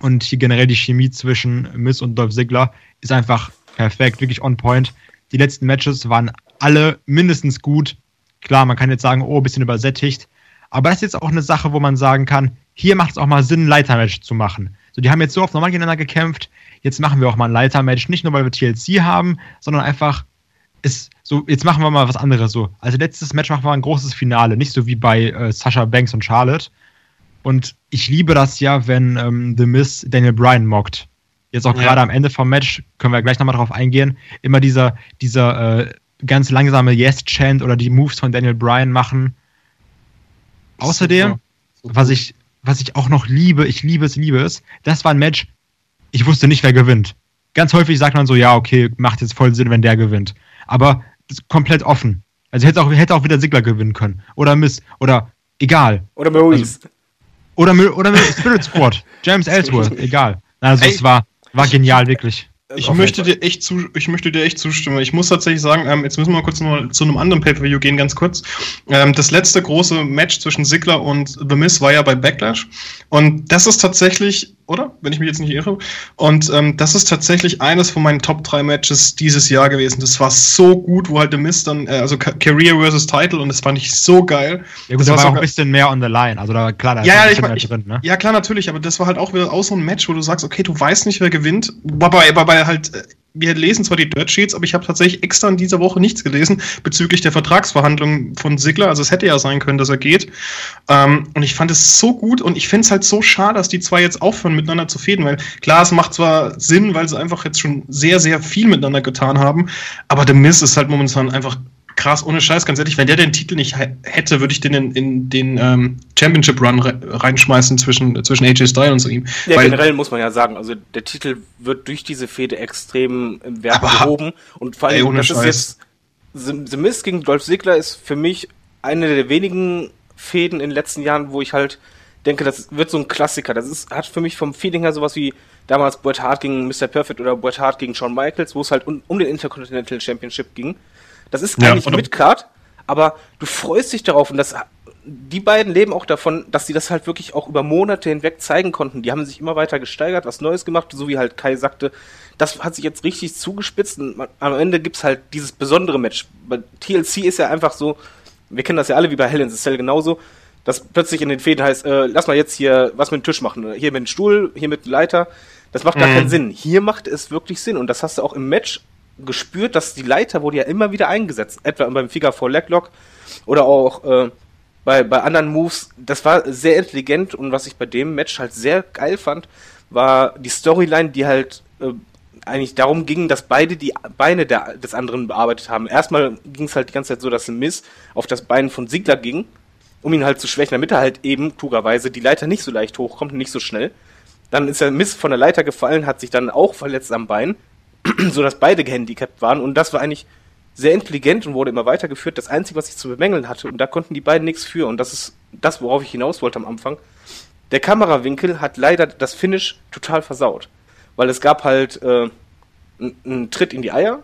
Und hier generell die Chemie zwischen Miss und Dolph Ziggler ist einfach perfekt, wirklich on point. Die letzten Matches waren alle mindestens gut. Klar, man kann jetzt sagen, oh, ein bisschen übersättigt. Aber das ist jetzt auch eine Sache, wo man sagen kann, hier macht es auch mal Sinn, ein Leitermatch zu machen. So, die haben jetzt so oft normal gegeneinander gekämpft. Jetzt machen wir auch mal ein Leitermatch, nicht nur weil wir TLC haben, sondern einfach ist so, jetzt machen wir mal was anderes so. Also letztes Match machen wir ein großes Finale, nicht so wie bei äh, Sasha Banks und Charlotte. Und ich liebe das ja, wenn ähm, The Miz Daniel Bryan mockt. Jetzt auch Ja. gerade am Ende vom Match, können wir gleich nochmal drauf eingehen, immer dieser, dieser äh, ganz langsame Yes-Chant oder die Moves von Daniel Bryan machen. Außerdem, Super. was ich, was ich auch noch liebe, ich liebe es, liebe es, das war ein Match, ich wusste nicht, wer gewinnt. Ganz häufig sagt man so, ja, okay, macht jetzt voll Sinn, wenn der gewinnt. Aber das ist komplett offen. Also hätte auch, hätte auch wieder Sigler gewinnen können. Oder Miss, oder egal. Oder Maurice? Oder, mit- oder mit Spirit Squad. James Ellsworth, egal. Also Ey. es war, war genial, wirklich. Ich Auf möchte dir echt zu, ich möchte dir echt zustimmen. Ich muss tatsächlich sagen, ähm, jetzt müssen wir mal kurz noch zu einem anderen Pay-per-View gehen, ganz kurz. Ähm, das letzte große Match zwischen Ziggler und The Miz war ja bei Backlash. Und das ist tatsächlich, oder? Wenn ich mich jetzt nicht irre. Und ähm, das ist tatsächlich eines von meinen Top 3 Matches dieses Jahr gewesen. Das war so gut, wo halt The Miz dann, äh, also Ca- Career versus Title, und das fand ich so geil. Ja gut, Das da war auch ein bisschen mehr on the line. Also da, klar, da Ja, ist ja, ich, mein- ich, drin, ne? ja klar, natürlich, aber das war halt auch wieder auch so ein Match, wo du sagst, okay, du weißt nicht, wer gewinnt. Wobei, wobei halt, äh, wir lesen zwar die Dirt Sheets, aber ich habe tatsächlich extra in dieser Woche nichts gelesen bezüglich der Vertragsverhandlungen von Sigler. Also es hätte ja sein können, dass er geht. Ähm, und ich fand es so gut und ich finde es halt so schade, dass die zwei jetzt aufhören, miteinander zu fäden, weil klar, es macht zwar Sinn, weil sie einfach jetzt schon sehr, sehr viel miteinander getan haben, aber The Miz ist halt momentan einfach krass, ohne Scheiß, ganz ehrlich, wenn der den Titel nicht hä- hätte, würde ich den in, in den ähm, Championship Run re reinschmeißen zwischen, zwischen AJ Styles und so ihm. Ja, Weil- generell muss man ja sagen, also der Titel wird durch diese Fehde extrem im Wert Aber ha- gehoben. Und vor Ey, allem, ohne das ist Scheiß. jetzt, The, The Mist gegen Dolph Ziggler ist für mich eine der wenigen Fäden in den letzten Jahren, wo ich halt denke, das wird so ein Klassiker. Das ist, hat für mich vom Feeling her sowas wie damals Bret Hart gegen Mr. Perfect oder Bret Hart gegen Shawn Michaels, wo es halt um, um den Intercontinental Championship ging. Das ist Ja, eigentlich oder- Midcard, aber du freust dich darauf und das die beiden leben auch davon, dass sie das halt wirklich auch über Monate hinweg zeigen konnten. Die haben sich immer weiter gesteigert, was Neues gemacht, so wie halt Kai sagte. Das hat sich jetzt richtig zugespitzt und man- am Ende gibt's halt dieses besondere Match. Bei TLC ist ja einfach so, wir kennen das ja alle wie bei Hell in the Cell genauso, dass plötzlich in den Fäden heißt, äh, lass mal jetzt hier was mit dem Tisch machen. Hier mit dem Stuhl, hier mit dem Leiter. Das macht gar Mhm. keinen Sinn. Hier macht es wirklich Sinn und das hast du auch im Match gespürt, dass die Leiter wurde ja immer wieder eingesetzt. Etwa beim Figure 4 Leglock oder auch äh, bei, bei anderen Moves. Das war sehr intelligent und was ich bei dem Match halt sehr geil fand, war die Storyline, die halt äh, eigentlich darum ging, dass beide die Beine der, des anderen bearbeitet haben. Erstmal ging es halt die ganze Zeit so, dass Miss auf das Bein von Sigler ging, um ihn halt zu schwächen, damit er halt eben klugerweise die Leiter nicht so leicht hochkommt und nicht so schnell. Dann ist der Miss von der Leiter gefallen, hat sich dann auch verletzt am Bein, so dass beide gehandicapt waren. Und das war eigentlich sehr intelligent und wurde immer weitergeführt. Das Einzige, was ich zu bemängeln hatte, und da konnten die beiden nichts für, und das ist das, worauf ich hinaus wollte am Anfang, der Kamerawinkel hat leider das Finish total versaut. Weil es gab halt äh, einen Tritt in die Eier,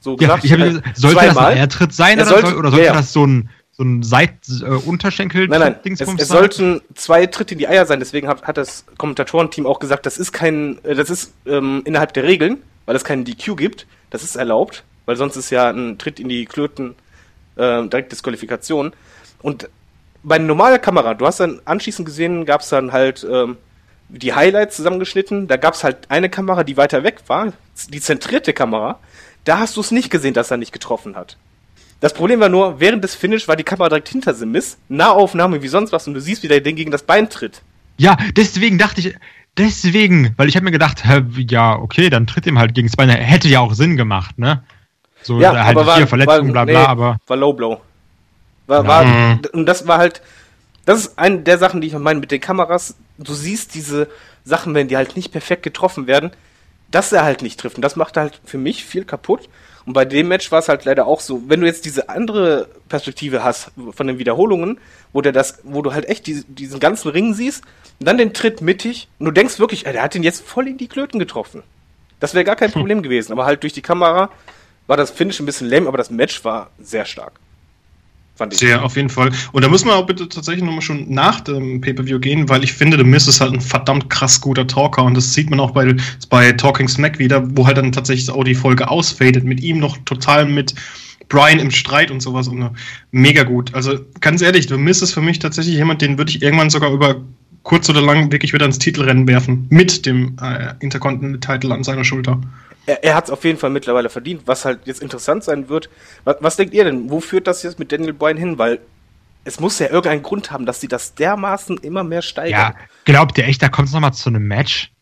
so Ja, ich äh, gesagt, sollte das zweimal. ein Airtritt sein Er oder, sollte- soll, oder sollte ja, das so ein, so ein Seit äh, Unterschenkel Nein, nein, es, es sollten zwei Tritte in die Eier sein, deswegen hat, hat das Kommentatorenteam auch gesagt, das ist kein, äh, das ist ähm, innerhalb der Regeln, weil es keinen DQ gibt, das ist erlaubt, weil sonst ist ja ein Tritt in die Klöten äh, direkt Disqualifikation. Und bei einer normalen Kamera, du hast dann anschließend gesehen, gab es dann halt ähm, die Highlights zusammengeschnitten, da gab es halt eine Kamera, die weiter weg war, die zentrierte Kamera, da hast du es nicht gesehen, dass er nicht getroffen hat. Das Problem war nur, während des Finish war die Kamera direkt hinter Simis, Nahaufnahme wie sonst was und du siehst, wie der Ding gegen das Bein tritt. Ja, deswegen dachte ich, deswegen, weil ich habe mir gedacht, hä, ja, okay, dann tritt ihm halt gegen Bein. Hätte ja auch Sinn gemacht, ne? So, Ja, halt aber war, hier Verletzung, war, bla bla, nee, aber. war Low Blow. War, war, Mhm. und das war halt, das ist eine der Sachen, die ich meine mit den Kameras. Du siehst diese Sachen, wenn die halt nicht perfekt getroffen werden, dass er halt nicht trifft. Und das macht halt für mich viel kaputt. Und bei dem Match war es halt leider auch so, wenn du jetzt diese andere Perspektive hast von den Wiederholungen, wo der das, wo du halt echt die, diesen ganzen Ring siehst, und dann den Tritt mittig und du denkst wirklich, ey, der hat ihn jetzt voll in die Klöten getroffen. Das wäre gar kein Problem gewesen, aber halt durch die Kamera war das Finish ein bisschen lame, aber das Match war sehr stark. Fand ich. Sehr, auf jeden Fall. Und da müssen wir auch bitte tatsächlich nochmal schon nach dem Pay-Per-View gehen, weil ich finde, The Miz ist halt ein verdammt krass guter Talker und das sieht man auch bei, bei Talking Smack wieder, wo halt dann tatsächlich auch die Folge ausfadet, mit ihm noch total mit Brian im Streit und sowas und äh, mega gut. Also ganz ehrlich, The Miz ist für mich tatsächlich jemand, den würde ich irgendwann sogar über kurz oder lang wirklich wieder ins Titelrennen werfen, mit dem äh, Intercontinental-Titel an seiner Schulter. Er, er hat es auf jeden Fall mittlerweile verdient. Was halt jetzt interessant sein wird, was, was denkt ihr denn? Wo führt das jetzt mit Daniel Bryan hin? Weil es muss ja irgendeinen Grund haben, dass sie das dermaßen immer mehr steigern. Ja, glaubt ihr echt, da kommt es nochmal zu einem Match?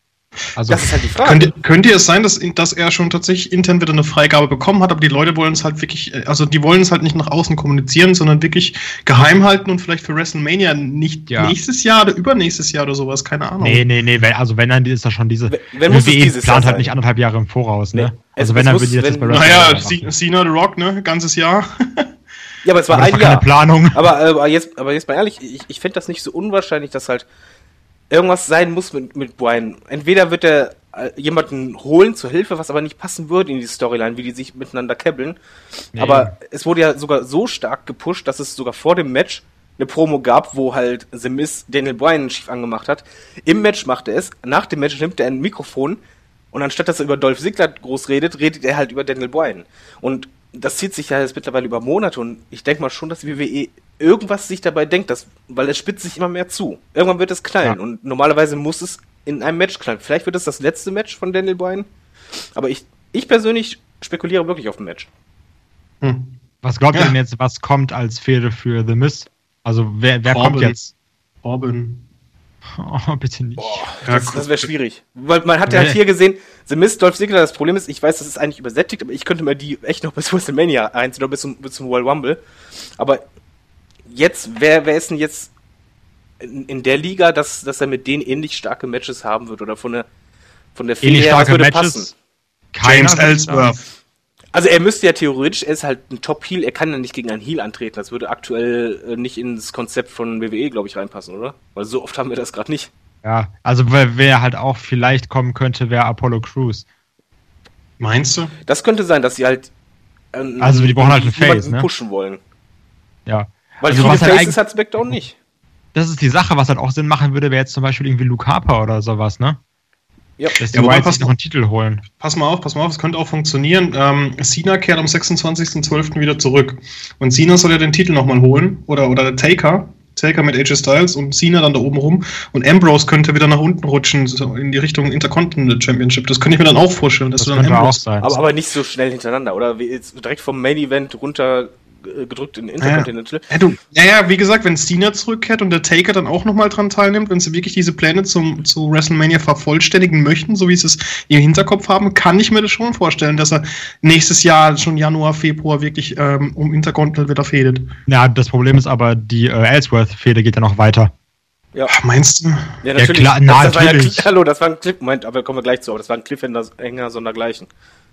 Also, Das ist halt die Frage. Könnte, könnte es sein, dass, dass er schon tatsächlich intern wieder eine Freigabe bekommen hat, aber die Leute wollen es halt wirklich, äh, also die wollen es halt nicht nach außen kommunizieren, sondern wirklich geheim halten und vielleicht für WrestleMania nicht Ja. nächstes Jahr oder übernächstes Jahr oder sowas, keine Ahnung. nee, nee, nee, also wenn dann ist das schon diese. Wenn- wenn muss es WWE dieses plant Jahr halt nicht anderthalb Jahre im Voraus, ne? Nee. Also es wenn, dann muss- will die jetzt bei Naja, WrestleMania machen. Cena The Rock, ne? Ganzes Jahr. ja, aber es war Aber ein war keine Jahr. Planung. Aber, äh, aber, jetzt, aber jetzt mal ehrlich, ich, ich fände das nicht so unwahrscheinlich, dass halt irgendwas sein muss mit, mit Brian. Entweder wird er äh, jemanden holen zur Hilfe, was aber nicht passen würde in die Storyline, wie die sich miteinander kebbeln. Nee. Aber es wurde ja sogar so stark gepusht, dass es sogar vor dem Match eine Promo gab, wo halt The Miz Daniel Bryan schief angemacht hat. Im Match macht er es, nach dem Match nimmt er ein Mikrofon und anstatt dass er über Dolph Ziggler groß redet, redet er halt über Daniel Bryan. Und das zieht sich ja jetzt mittlerweile über Monate und ich denke mal schon, dass die WWE irgendwas sich dabei denkt, dass, weil es spitzt sich immer mehr zu. Irgendwann wird es knallen Ja. und normalerweise muss es in einem Match knallen. Vielleicht wird es das letzte Match von Daniel Bryan, aber ich, ich persönlich spekuliere wirklich auf ein Match. Hm. Was glaubt ihr Ja. denn jetzt, was kommt als Fehde für The Miz? Also wer, wer kommt Corbin. jetzt? Orban. Oh, bitte nicht. Ja, Das, das wäre schwierig. Weil man hat ja halt Nee. hier gesehen, The Miz, Dolph Ziggler, das Problem ist, ich weiß, das ist eigentlich übersättigt, aber ich könnte mir die echt noch bis WrestleMania einziehen oder bis zum, bis zum Royal Rumble. Aber jetzt, wer, wer ist denn jetzt in, in der Liga, dass, dass er mit denen ähnlich starke Matches haben wird oder von der, von der starke würde Matches. James Keiner, sagen. Ellsworth. Also er müsste ja theoretisch, er ist halt ein Top-Heel, er kann ja nicht gegen einen Heel antreten. Das würde aktuell äh, nicht ins Konzept von WWE, glaube ich, reinpassen, oder? Weil so oft haben wir das gerade nicht. Ja, also wer, wer halt auch vielleicht kommen könnte, wäre Apollo Crews. Meinst du? Das könnte sein, dass sie halt ähm, Also die brauchen halt einen Face, ne? pushen wollen. Ja. Weil Also viele was halt Faces eigentlich- hat SmackDown nicht. Das ist die Sache, was halt auch Sinn machen würde, wäre jetzt zum Beispiel irgendwie Luke Harper oder sowas, ne? Ja. Dass die Ja, wobei, pass sich noch einen Titel holen. Pass mal auf, pass mal auf, es könnte auch funktionieren. Ähm, Cena kehrt am 26.12. wieder zurück. Und Cena soll ja den Titel nochmal holen. Oder, oder der Taker. Taker mit AJ Styles und Cena dann da oben rum. Und Ambrose könnte wieder nach unten rutschen, so in die Richtung Intercontinental Championship. Das könnte ich mir dann auch vorstellen, dass Das du dann könnte auch Ambrose. sein. Aber, aber nicht so schnell hintereinander, oder? Wie jetzt direkt vom Main Event runter gedrückt in Intercontinental. Ja, du, ja, ja, wie gesagt, wenn Cena zurückkehrt und der Taker dann auch nochmal dran teilnimmt, wenn sie wirklich diese Pläne zum, zu WrestleMania vervollständigen möchten, so wie sie es im Hinterkopf haben, kann ich mir das schon vorstellen, dass er nächstes Jahr, schon Januar, Februar, wirklich ähm, um Intercontinental wieder fädet. Ja, das Problem ist aber, die äh, Ellsworth-Fehde geht ja noch weiter. Ja, Ach, meinst du? ja Ja, klar, na, das, das war ja, natürlich. Hallo, das war ein Clip, Moment, aber kommen wir gleich zu, aber das war ein Cliffhanger sondergleichen.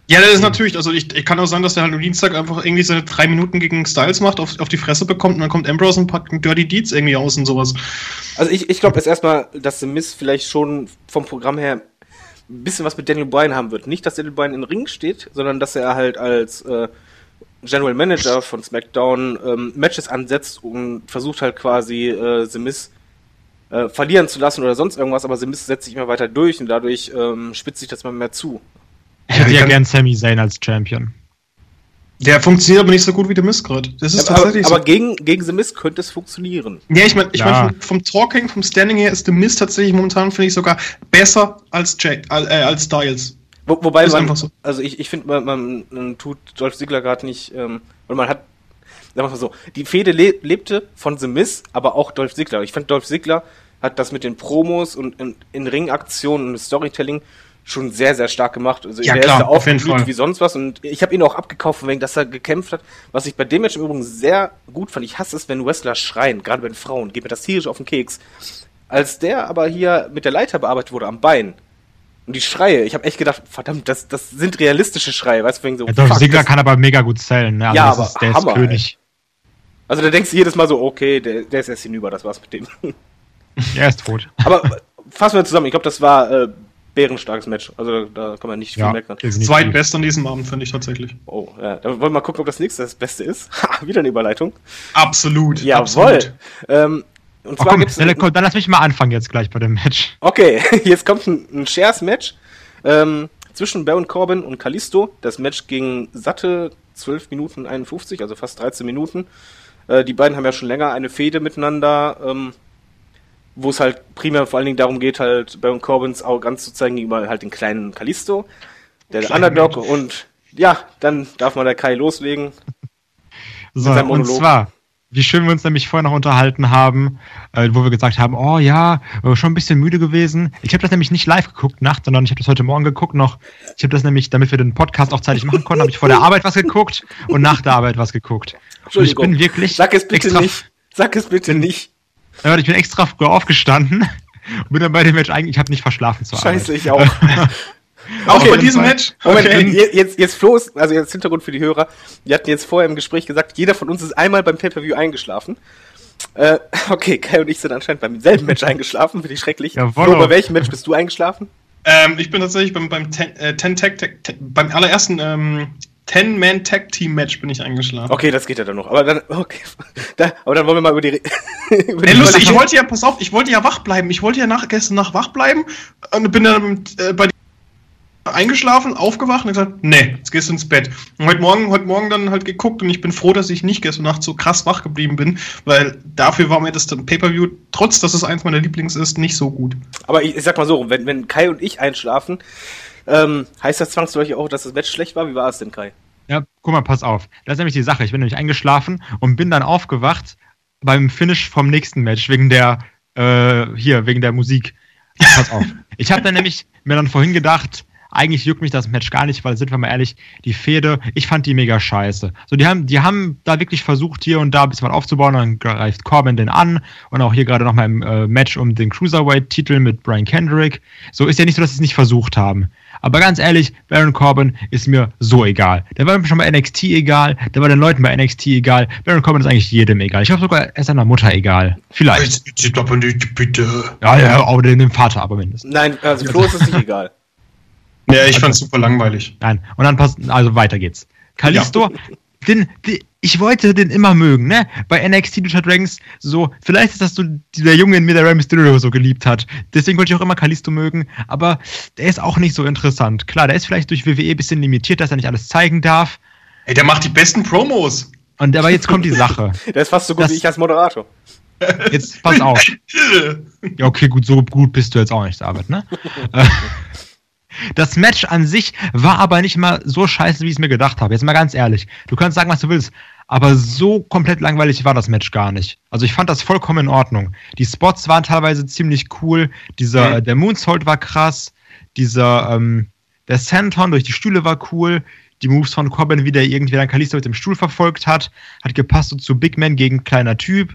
Ja, das ist natürlich, also ich, ich kann auch sagen, dass er halt am Dienstag einfach irgendwie seine drei Minuten gegen Styles macht, auf, auf die Fresse bekommt und dann kommt Ambrose und packt Dirty Deeds irgendwie aus und sowas. Also ich, ich glaube jetzt erstmal, dass The Miz vielleicht schon vom Programm her ein bisschen was mit Daniel Bryan haben wird. Nicht, dass Daniel Bryan in den Ring steht, sondern dass er halt als äh, General Manager von SmackDown ähm, Matches ansetzt und versucht halt quasi äh, The Miz äh, verlieren zu lassen oder sonst irgendwas, aber The Miz setzt sich immer weiter durch und dadurch ähm, spitzt sich das mal mehr zu. Ich hätte ja gern Sami Zayn als Champion. Der funktioniert aber nicht so gut wie The Miz gerade. Das ist aber, tatsächlich aber so. gegen, gegen The Miz könnte es funktionieren. Ja, ich meine, ich Ja. mein, vom, vom Talking, vom Standing her ist The Miz tatsächlich momentan, finde ich, sogar besser als, Jay, äh, als Styles. Wo, wobei Ist man, einfach so. also ich, ich finde, man, man, man tut Dolph Ziggler gerade nicht, ähm, und man hat, sagen wir mal so, die Fehde le lebte von The Miz, aber auch Dolph Ziggler. Ich fand, Dolph Ziggler hat das mit den Promos und in, in Ringaktionen und Storytelling schon sehr, sehr stark gemacht. Also Ja, der klar, ist da aufgeblüht wie sonst was und ich habe ihn auch abgekauft, wegen dass er gekämpft hat. Was ich bei dem Match im Übrigen sehr gut fand, ich hasse es, wenn Wrestler schreien, gerade bei den Frauen, geht mir das tierisch auf den Keks. Als der aber hier mit der Leiter bearbeitet wurde am Bein, und die Schreie, ich habe echt gedacht, verdammt, das, das sind realistische Schreie, weißt du, wegen so. Ja, Dolph Ziggler kann aber mega gut zählen. Ne? Also Ja, aber ist, der Hammer, ist König. Also da denkst du jedes Mal so, okay, der, der ist jetzt hinüber, das war's mit dem. Er ist tot. aber fassen wir zusammen, ich glaube, das war äh, bärenstarkes Match. Also da, da kann man nicht viel Ja, meckern. Zweitbest an diesem Abend, finde ich tatsächlich. Oh, ja, dann wollen wir mal gucken, ob das nächste das Beste ist. Ha, wieder eine Überleitung. Absolut. Jawohl. Absolut. Ähm, und Oh, zwar komm, gibt's dann, komm, dann lass mich mal anfangen jetzt gleich bei dem Match. Okay, jetzt kommt ein, ein Shares-Match ähm, zwischen Baron Corbin und Kalisto. Das Match ging satte 12 Minuten 51, also fast 13 Minuten. Äh, die beiden haben ja schon länger eine Fehde miteinander, ähm, wo es halt primär vor allen Dingen darum geht, halt Baron Corbins Arroganz zu zeigen gegenüber halt den kleinen Kalisto, der, der Underdog. Und ja, dann darf man der Kai loslegen. So, und zwar, wie schön wir uns nämlich vorher noch unterhalten haben, äh, wo wir gesagt haben, oh ja, äh, schon ein bisschen müde gewesen. Ich habe das nämlich nicht live geguckt, nachts, sondern ich habe das heute Morgen geguckt noch. Ich habe das nämlich, damit wir den Podcast auch zeitig machen konnten, habe ich vor der Arbeit was geguckt und nach der Arbeit was geguckt. Und ich bin wirklich Sag es bitte extra, nicht. Sag es bitte nicht. Ich bin extra früh aufgestanden und bin dann bei dem Match eigentlich, ich habe nicht verschlafen zur Scheiße, Arbeit. ich auch. Auch Okay, bei diesem Match? Moment, Okay. je- jetzt, jetzt Flo ist, also jetzt Hintergrund für die Hörer. Wir hatten jetzt vorher im Gespräch gesagt, jeder von uns ist einmal beim Pay-Per-View eingeschlafen. Äh, okay, Kai und ich sind anscheinend beim selben Match eingeschlafen, finde ich schrecklich. Jawohl. Flo, bei welchem Match bist du eingeschlafen? Ähm, ich bin tatsächlich beim, beim, Ten, äh, Ten Tag, Tag, Tag, beim allerersten ähm, Ten-Man-Tag-Team-Match bin ich eingeschlafen. Okay, das geht ja dann noch. Aber dann, okay. Da, aber dann wollen wir mal über die. Re- über Ey, die lustig, ich wollte ja, pass auf, ich wollte ja wach bleiben. Ich wollte ja nach, gestern Nacht wach bleiben und bin dann äh, bei eingeschlafen, aufgewacht und gesagt, nee, jetzt gehst du ins Bett. Und heute Morgen, heute Morgen dann halt geguckt und ich bin froh, dass ich nicht gestern Nacht so krass wach geblieben bin, weil dafür war mir das dann Pay-Per-View, trotz dass es eins meiner Lieblings ist, nicht so gut. Aber ich, ich sag mal so, wenn, wenn Kai und ich einschlafen, ähm, heißt das zwangsläufig auch, dass das Match schlecht war? Wie war es denn, Kai? Ja, guck mal, pass auf. Das ist nämlich die Sache. Ich bin nämlich eingeschlafen und bin dann aufgewacht beim Finish vom nächsten Match wegen der, äh, hier, wegen der Musik. Pass auf. Ich habe dann nämlich mir dann vorhin gedacht, eigentlich juckt mich das Match gar nicht, weil sind wir mal ehrlich, die Fehde, ich fand die mega scheiße. So, die haben, die haben da wirklich versucht, hier und da ein bisschen was aufzubauen, dann greift Corbin den an und auch hier gerade nochmal im äh, Match um den Cruiserweight-Titel mit Brian Kendrick. So ist ja nicht so, dass sie es nicht versucht haben. Aber ganz ehrlich, Baron Corbin ist mir so egal. Der war mir schon bei NXT egal, der war den Leuten bei NXT egal. Baron Corbin ist eigentlich jedem egal. Ich glaube sogar, er ist seiner Mutter egal. Vielleicht. bitte. Ja, ja, oder dem Vater aber mindestens. Nein, also Flo ist es nicht egal. Ja, ich fand's super langweilig. Nein. Und dann passt, also weiter geht's. Kalisto, den, den, ich wollte den immer mögen, ne? Bei NXT Lucha Dragons, so, vielleicht ist das so dieser Junge in mir, der Rey Mysterio so geliebt hat. Deswegen wollte ich auch immer Kalisto mögen, aber der ist auch nicht so interessant. Klar, der ist vielleicht durch WWE ein bisschen limitiert, dass er nicht alles zeigen darf. Ey, der macht die besten Promos. Und aber jetzt kommt die Sache. Der ist fast so gut Das- wie ich als Moderator. Jetzt pass auf. Ja, okay, gut, so gut bist du jetzt auch nicht, David, ne? Das Match an sich war aber nicht mal so scheiße, wie ich es mir gedacht habe. Jetzt mal ganz ehrlich. Du kannst sagen, was du willst. Aber so komplett langweilig war das Match gar nicht. Also ich fand das vollkommen in Ordnung. Die Spots waren teilweise ziemlich cool. Dieser, Mhm. äh, der Moonsault war krass. Dieser, ähm, der Senton durch die Stühle war cool. Die Moves von Corbin, wie der irgendwie dann Kalisto mit dem Stuhl verfolgt hat, hat gepasst so zu Big Man gegen kleiner Typ.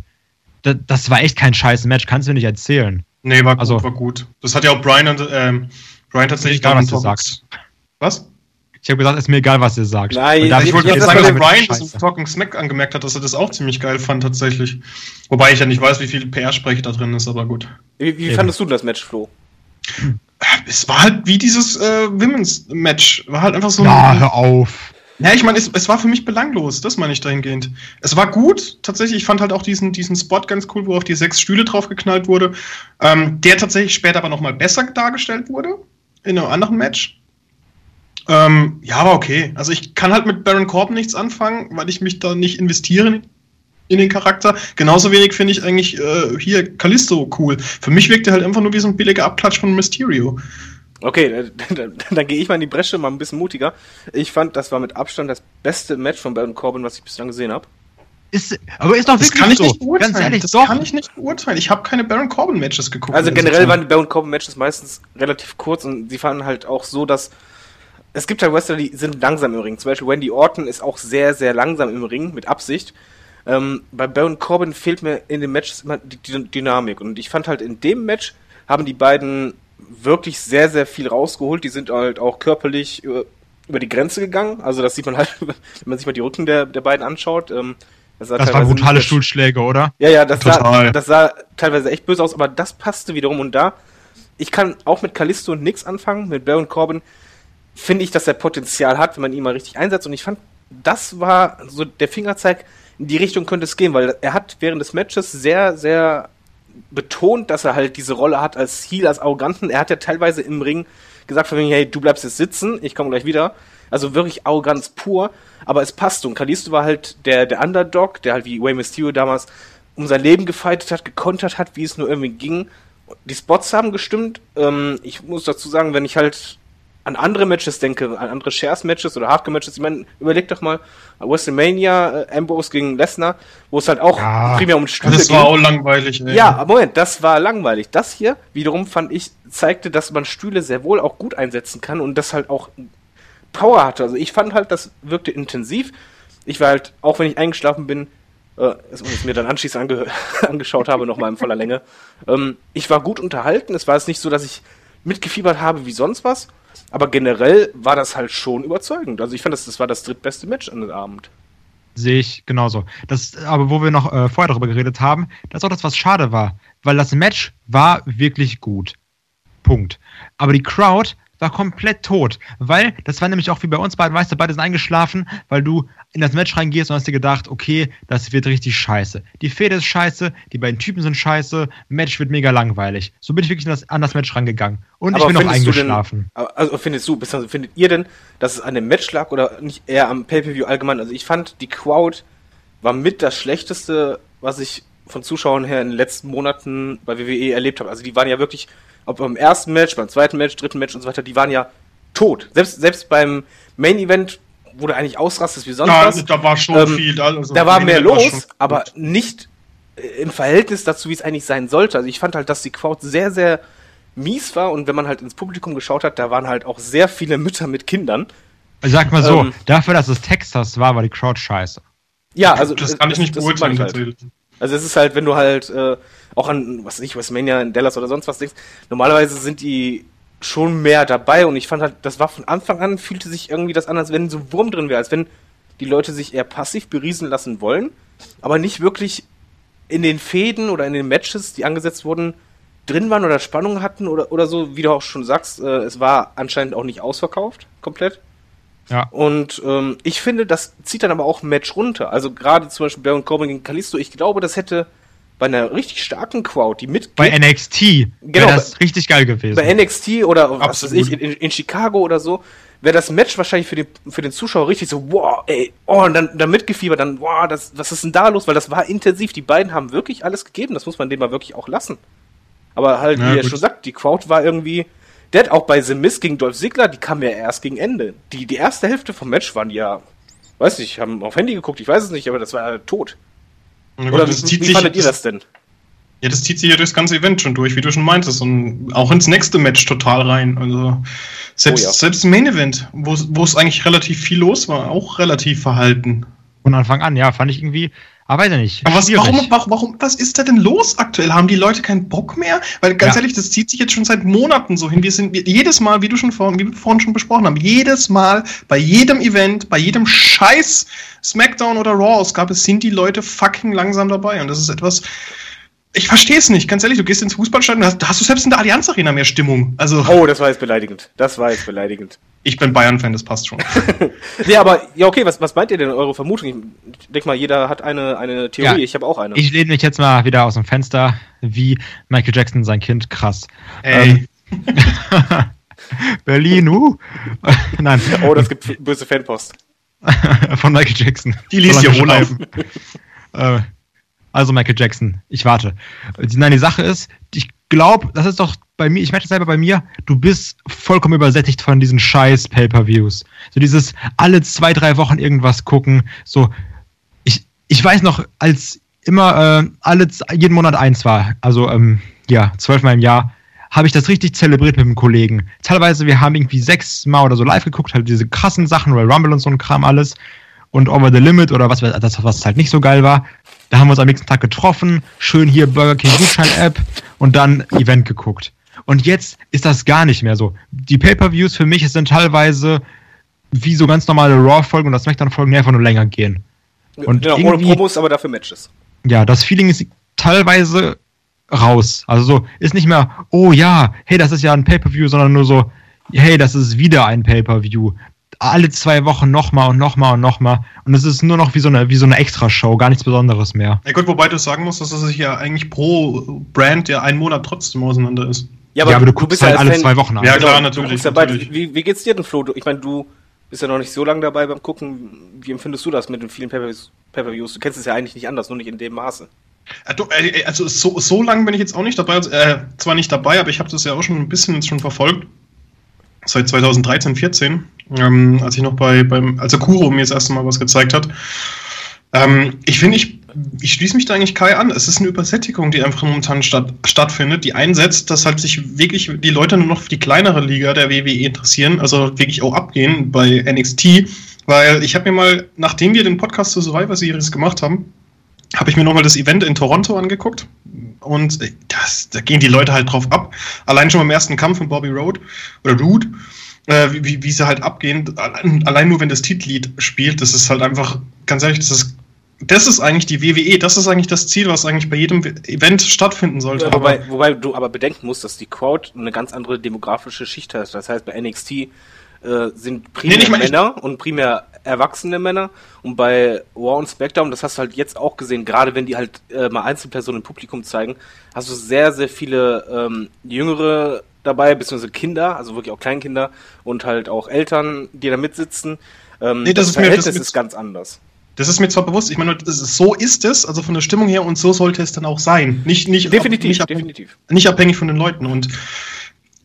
Das, das war echt kein scheiß Match, kannst du mir nicht erzählen. Nee, war gut, Also- war gut. Das hat ja auch Brian und ähm, Brian tatsächlich Egal, was du sagst. Was? Ich habe gesagt, ist mir egal, was ihr sagt. Nein, ich Ich wollte jetzt jetzt sagen, dass Brian das im Talking Smack angemerkt hat, dass er das auch ziemlich geil fand tatsächlich. Wobei ich ja nicht weiß, wie viel PR-Sprech da drin ist, aber gut. Wie, wie fandest du das Match, Flo? Es war halt wie dieses äh, Women's Match. War halt einfach so. Ja, hör auf. Ja, ich meine, es, es war für mich belanglos, das meine ich dahingehend. Es war gut, tatsächlich, ich fand halt auch diesen, diesen Spot ganz cool, wo auf die sechs Stühle draufgeknallt wurde, ähm, der tatsächlich später aber nochmal besser dargestellt wurde, in einem anderen Match. Ähm, ja, aber okay. Also ich kann halt mit Baron Corbin nichts anfangen, weil ich mich da nicht investiere in den Charakter. Genauso wenig finde ich eigentlich äh, hier Callisto cool. Für mich wirkt er halt einfach nur wie so ein billiger Abklatsch von Mysterio. Okay, dann, dann, dann gehe ich mal in die Bresche, mal ein bisschen mutiger. Ich fand, das war mit Abstand das beste Match von Baron Corbin, was ich bislang gesehen habe. Ist, aber ist doch Das wirklich kann ich so. nicht beurteilen. Ganz ehrlich, das doch. kann ich nicht beurteilen. Ich habe keine Baron Corbin Matches geguckt. Also generell waren die Baron Corbin Matches meistens relativ kurz und sie fanden halt auch so, dass es gibt halt Wrestler, die sind langsam im Ring. Zum Beispiel Wendy Orton ist auch sehr, sehr langsam im Ring, mit Absicht. Ähm, bei Baron Corbin fehlt mir in den Matches immer die, die Dynamik. Und ich fand halt in dem Match haben die beiden wirklich sehr, sehr viel rausgeholt. Die sind halt auch körperlich über, über die Grenze gegangen. Also das sieht man halt, wenn man sich mal die Rücken der, der beiden anschaut. Ähm, das, sah Das waren brutale Stuhlschläge, oder? ja, ja, das sah, das sah teilweise echt böse aus, aber das passte wiederum und da, ich kann auch mit Callisto nix anfangen, mit Baron Corbin finde ich, dass er Potenzial hat, wenn man ihn mal richtig einsetzt und ich fand, das war so der Fingerzeig, in die Richtung könnte es gehen, weil er hat während des Matches sehr, sehr betont, dass er halt diese Rolle hat als Heel, als Arroganten. Er hat ja teilweise im Ring gesagt von wegen, hey, du bleibst jetzt sitzen, ich komme gleich wieder. Also wirklich Arroganz pur, aber es passt. Und Kalisto war halt der, der Underdog, der halt wie Way Mysterio damals um sein Leben gefeitet hat, gekontert hat, wie es nur irgendwie ging. Die Spots haben gestimmt. Ähm, ich muss dazu sagen, wenn ich halt an andere Matches denke, an andere Shares-Matches oder Hardcore-Matches, ich meine, überleg doch mal, WrestleMania, äh, Ambrose gegen Lesnar, wo es halt auch Ja, primär um Stühle Das war auch langweilig, ey. ja, aber Moment, das war langweilig. Das hier wiederum fand ich, zeigte, dass man Stühle sehr wohl auch gut einsetzen kann und das halt auch Power hatte. Also ich fand halt, das wirkte intensiv. Ich war halt, auch wenn ich eingeschlafen bin, äh, es es mir dann anschließend ange angeschaut habe, nochmal in voller Länge, ähm, ich war gut unterhalten. Es war jetzt nicht so, dass ich mitgefiebert habe wie sonst was, aber generell war das halt schon überzeugend. Also ich fand, das, das war das drittbeste Match an dem Abend. Sehe ich genauso. Das, aber wo wir noch äh, vorher darüber geredet haben, das ist auch das, was schade war. Weil das Match war wirklich gut. Punkt. Aber die Crowd war komplett tot. Weil, das war nämlich auch wie bei uns beiden, weißt du, beide sind eingeschlafen, weil du in das Match reingehst und hast dir gedacht, okay, das wird richtig scheiße. Die Fehde ist scheiße, die beiden Typen sind scheiße, Match wird mega langweilig. So bin ich wirklich an das, an das Match rangegangen. Und ich bin du eingeschlafen. Denn, aber- also findest du, findet ihr denn, dass es an dem Match lag oder nicht eher am Pay-Per-View allgemein? Also ich fand, die Crowd war mit das Schlechteste, was ich von Zuschauern her in den letzten Monaten bei WWE erlebt habe. Also die waren ja wirklich, ob beim ersten Match, beim zweiten Match, dritten Match und so weiter, die waren ja tot. Selbst, selbst beim Main Event, wo du eigentlich ausrastest wie sonst Ja, was. da war schon Ähm, viel. Also da war Main mehr Event war los, schon aber nicht äh, im Verhältnis dazu, wie es eigentlich sein sollte. Also ich fand halt, dass die Crowd sehr, sehr mies war und wenn man halt ins Publikum geschaut hat, da waren halt auch sehr viele Mütter mit Kindern. Also sag mal so, Ähm, dafür, dass es Texas war, war die Crowd scheiße. Ja, also das kann ich nicht das beurteilen. ich halt. Also es ist halt, wenn du halt äh, auch an, was ich, WrestleMania in Dallas oder sonst was denkst, normalerweise sind die schon mehr dabei und ich fand halt, das war von Anfang an, fühlte sich irgendwie das an, als wenn so ein Wurm drin wäre, als wenn die Leute sich eher passiv beriesen lassen wollen, aber nicht wirklich in den Fäden oder in den Matches, die angesetzt wurden, drin waren oder Spannung hatten oder, oder so, wie du auch schon sagst, äh, es war anscheinend auch nicht ausverkauft, komplett. Ja. Und ähm, ich finde, das zieht dann aber auch ein Match runter. Also gerade zum Beispiel Baron Corbin gegen Kalisto, ich glaube, das hätte bei einer richtig starken Crowd, die mitgeht, Bei NXT Genau, wäre das richtig geil gewesen. bei NXT oder was weiß ich, in, in Chicago oder so, wäre das Match wahrscheinlich für den, für den Zuschauer richtig so, wow, ey, oh, und dann, dann mitgefiebert, dann, wow, das, was ist denn da los? Weil das war intensiv. Die beiden haben wirklich alles gegeben, das muss man denen mal wirklich auch lassen. Aber halt, Ja, wie er gut. schon sagt, die Crowd war irgendwie, der hat auch bei The Miz gegen Dolph Ziggler, die kam ja erst gegen Ende. Die, die erste Hälfte vom Match waren ja, weiß nicht, haben auf Handy geguckt, ich weiß es nicht, aber das war ja tot. Oder das wie, zieht wie sich, fandet ihr das denn? Ja, das zieht sich ja durchs ganze Event schon durch, wie du schon meintest. Und auch ins nächste Match total rein. Also selbst, Oh ja. selbst im Main Event, wo es eigentlich relativ viel los war, auch relativ verhalten. Von Anfang an, ja, fand ich irgendwie, aber weiß ich nicht. Aber was, warum, warum, warum, was ist da denn los aktuell? Haben die Leute keinen Bock mehr? Weil ganz Ja. ehrlich, das zieht sich jetzt schon seit Monaten so hin. Wir sind wir, jedes Mal, wie du schon vorhin, wie wir vorhin schon besprochen haben, jedes Mal bei jedem Event, bei jedem Scheiß Smackdown oder Raw, es gab es, sind die Leute fucking langsam dabei. Und das ist etwas, Ich verstehe es nicht, ganz ehrlich, du gehst ins Fußballstadion, da hast, hast du selbst in der Allianz Arena mehr Stimmung. Also, Oh, das war jetzt beleidigend. Das war jetzt beleidigend. ich bin Bayern-Fan, das passt schon. Nee, aber, ja, okay, was, was meint ihr denn, eure Vermutung? Ich denke mal, jeder hat eine, eine Theorie, Ja. ich habe auch eine. Ich lehne mich jetzt mal wieder aus dem Fenster, wie Michael Jackson sein Kind, krass. Ey, Berlin, uh. Nein, oh, das gibt böse Fanpost. von Michael Jackson. Die liest er Olaf. schreiben. äh, also Michael Jackson, ich warte. Nein, die Sache ist, ich glaube, das ist doch bei mir, ich merke das selber bei mir, du bist vollkommen übersättigt von diesen scheiß Pay-Per-Views. So dieses alle zwei, drei Wochen irgendwas gucken, so, ich, ich weiß noch, als immer äh, alle, jeden Monat eins war, also ähm, ja, zwölfmal im Jahr, habe ich das richtig zelebriert mit einem Kollegen. Teilweise, wir haben irgendwie sechsmal oder so live geguckt, halt diese krassen Sachen, Royal Rumble und so ein Kram alles und Over the Limit oder was, das, was halt nicht so geil war. Da haben wir uns am nächsten Tag getroffen, schön hier Burger King Gutschein-App und dann Event geguckt. Und jetzt ist das gar nicht mehr so. Die Pay-Per-Views für mich sind teilweise wie so ganz normale Raw-Folgen und das Smackdown-Folgen, die einfach nur länger gehen. Und genau, ohne Promos, aber dafür Matches. Ja, das Feeling ist teilweise raus. Also so, ist nicht mehr, oh ja, hey, das ist ja ein Pay-Per-View, sondern nur so, hey, das ist wieder ein Pay-Per-View. Alle zwei Wochen nochmal und nochmal und nochmal. Und es ist nur noch wie so eine, wie so eine Extra-Show, gar nichts Besonderes mehr. ja gut, wobei du sagen musst, dass es sich ja eigentlich pro Brand ja einen Monat trotzdem auseinander ist. Ja, aber du guckst halt alle zwei Wochen an. Ja, Genau, klar, du natürlich, ja natürlich. Wie, wie geht's dir denn, Flo? Du- Ich meine, du bist ja noch nicht so lange dabei beim Gucken. Wie empfindest du das mit den vielen Pay-Per-Views? Du kennst es ja eigentlich nicht anders, nur nicht in dem Maße. Äh, du, äh, Also so, so lange bin ich jetzt auch nicht dabei. Also, äh, zwar nicht dabei, aber ich habe das ja auch schon ein bisschen jetzt schon verfolgt. Seit 2013, 14, ähm, als ich noch bei beim, als der Kuro mir das erste Mal was gezeigt hat. Ähm, ich finde, ich, ich schließe mich da eigentlich Kai an. Es ist eine Übersättigung, die einfach momentan statt, stattfindet, die einsetzt, dass halt sich wirklich die Leute nur noch für die kleinere Liga der WWE interessieren, also wirklich auch abgehen bei NXT. Weil ich habe mir mal, nachdem wir den Podcast zur Survivor Series gemacht haben, habe ich mir nochmal das Event in Toronto angeguckt und das, da gehen die Leute halt drauf ab. Allein schon beim ersten Kampf von Bobby Roode oder Roode, äh, wie, wie, wie sie halt abgehen. Allein, nur wenn das Titellied spielt, das ist halt einfach, ganz ehrlich, das ist, das ist eigentlich die WWE, das ist eigentlich das Ziel, was eigentlich bei jedem Event stattfinden sollte. Ja, wobei, wobei du aber bedenken musst, dass die Crowd eine ganz andere demografische Schicht hat. Das heißt, bei NXT äh, sind primär Nee, Männer und primär erwachsene Männer. Und bei War und SmackDown, das hast du halt jetzt auch gesehen, gerade wenn die halt äh, mal Einzelpersonen im Publikum zeigen, hast du sehr, sehr viele ähm, Jüngere dabei, beziehungsweise Kinder, also wirklich auch Kleinkinder und halt auch Eltern, die da mitsitzen. Ähm, Nee, das ist mir- Verhältnis das mit- ist ganz anders. Das ist mir zwar bewusst, ich meine, das ist, so ist es, also von der Stimmung her und so sollte es dann auch sein. Nicht, nicht, Definitiv, nicht, abhängig- definitiv. nicht abhängig von den Leuten. Und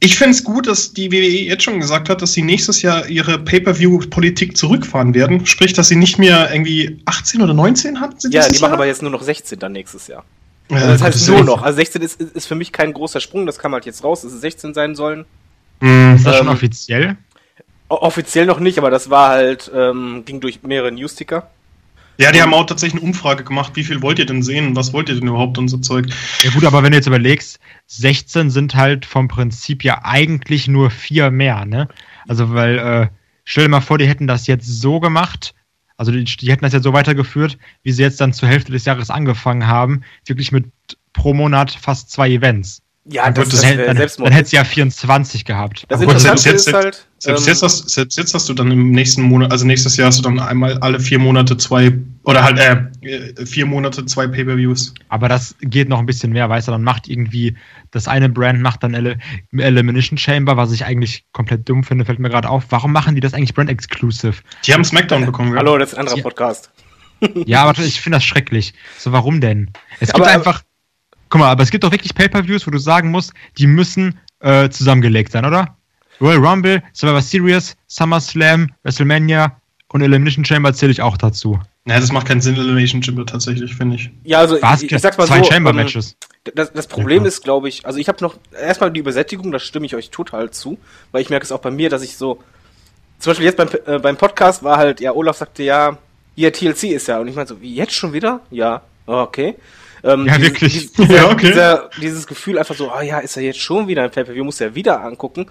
ich finde es gut, dass die WWE jetzt schon gesagt hat, dass sie nächstes Jahr ihre Pay-Per-View-Politik zurückfahren werden. Sprich, dass sie nicht mehr irgendwie 18 oder 19 hatten. sie Ja, die dieses machen Jahr? aber jetzt nur noch 16 dann nächstes Jahr. Ja, Also das heißt nur noch. Also 16 ist, ist für mich kein großer Sprung, das kam halt jetzt raus, dass es 16 sein sollen. Hm. Ist das schon Ähm, offiziell? O offiziell noch nicht, aber das war halt, ähm, ging durch mehrere Newsticker. Ja, die haben auch tatsächlich eine Umfrage gemacht. Wie viel wollt ihr denn sehen? Was wollt ihr denn überhaupt und so Zeug? Ja gut, aber wenn du jetzt überlegst, 16 sind halt vom Prinzip ja eigentlich nur vier mehr, ne? Also weil, äh, stell dir mal vor, die hätten das jetzt so gemacht, also die, die hätten das jetzt so weitergeführt, wie sie jetzt dann zur Hälfte des Jahres angefangen haben, wirklich mit pro Monat fast zwei Events. Ja, Dann das, das das dann, dann, hätte sie ja 24 gehabt. das Aber Interessante ist halt, Selbst, ähm, jetzt hast, selbst jetzt hast du dann im nächsten Monat, also nächstes Jahr hast du dann einmal alle vier Monate zwei, oder halt, äh, äh, vier Monate zwei Pay-Per-Views. Aber das geht noch ein bisschen mehr, weißt du, dann macht irgendwie, das eine Brand macht dann Ele Elimination Chamber, was ich eigentlich komplett dumm finde, fällt mir gerade auf. Warum machen die das eigentlich Brand Exclusive? Die haben Smackdown bekommen, gell? hallo, das ist ein anderer Ja. Podcast. Ja, aber ich finde das schrecklich. So, warum denn? Es gibt Aber- einfach. Guck mal, aber es gibt doch wirklich Pay-Per-Views, wo du sagen musst, die müssen äh, zusammengelegt sein, oder? Royal Rumble, Survivor Series, SummerSlam, WrestleMania und Elimination Chamber zähle ich auch dazu. Naja, das macht keinen Sinn, Elimination Chamber tatsächlich, finde ich. Ja, also Was? ich, ich sag's mal Zwei so. Chamber-Matches. Ähm, das, das Problem Ja. ist, glaube ich, also ich habe noch erstmal die Übersättigung, da stimme ich euch total zu, weil ich merke es auch bei mir, dass ich so, zum Beispiel jetzt beim, äh, beim Podcast war halt, ja, Olaf sagte ja, hier TLC ist ja, und ich meine so, wie jetzt schon wieder? Ja, oh, okay. Ähm, Ja, dieses- wirklich. Dieses, dieser, Ja, okay. dieser, dieses Gefühl einfach so, ah ja, ist er jetzt schon wieder ein Pay-Per-View, muss er wieder angucken.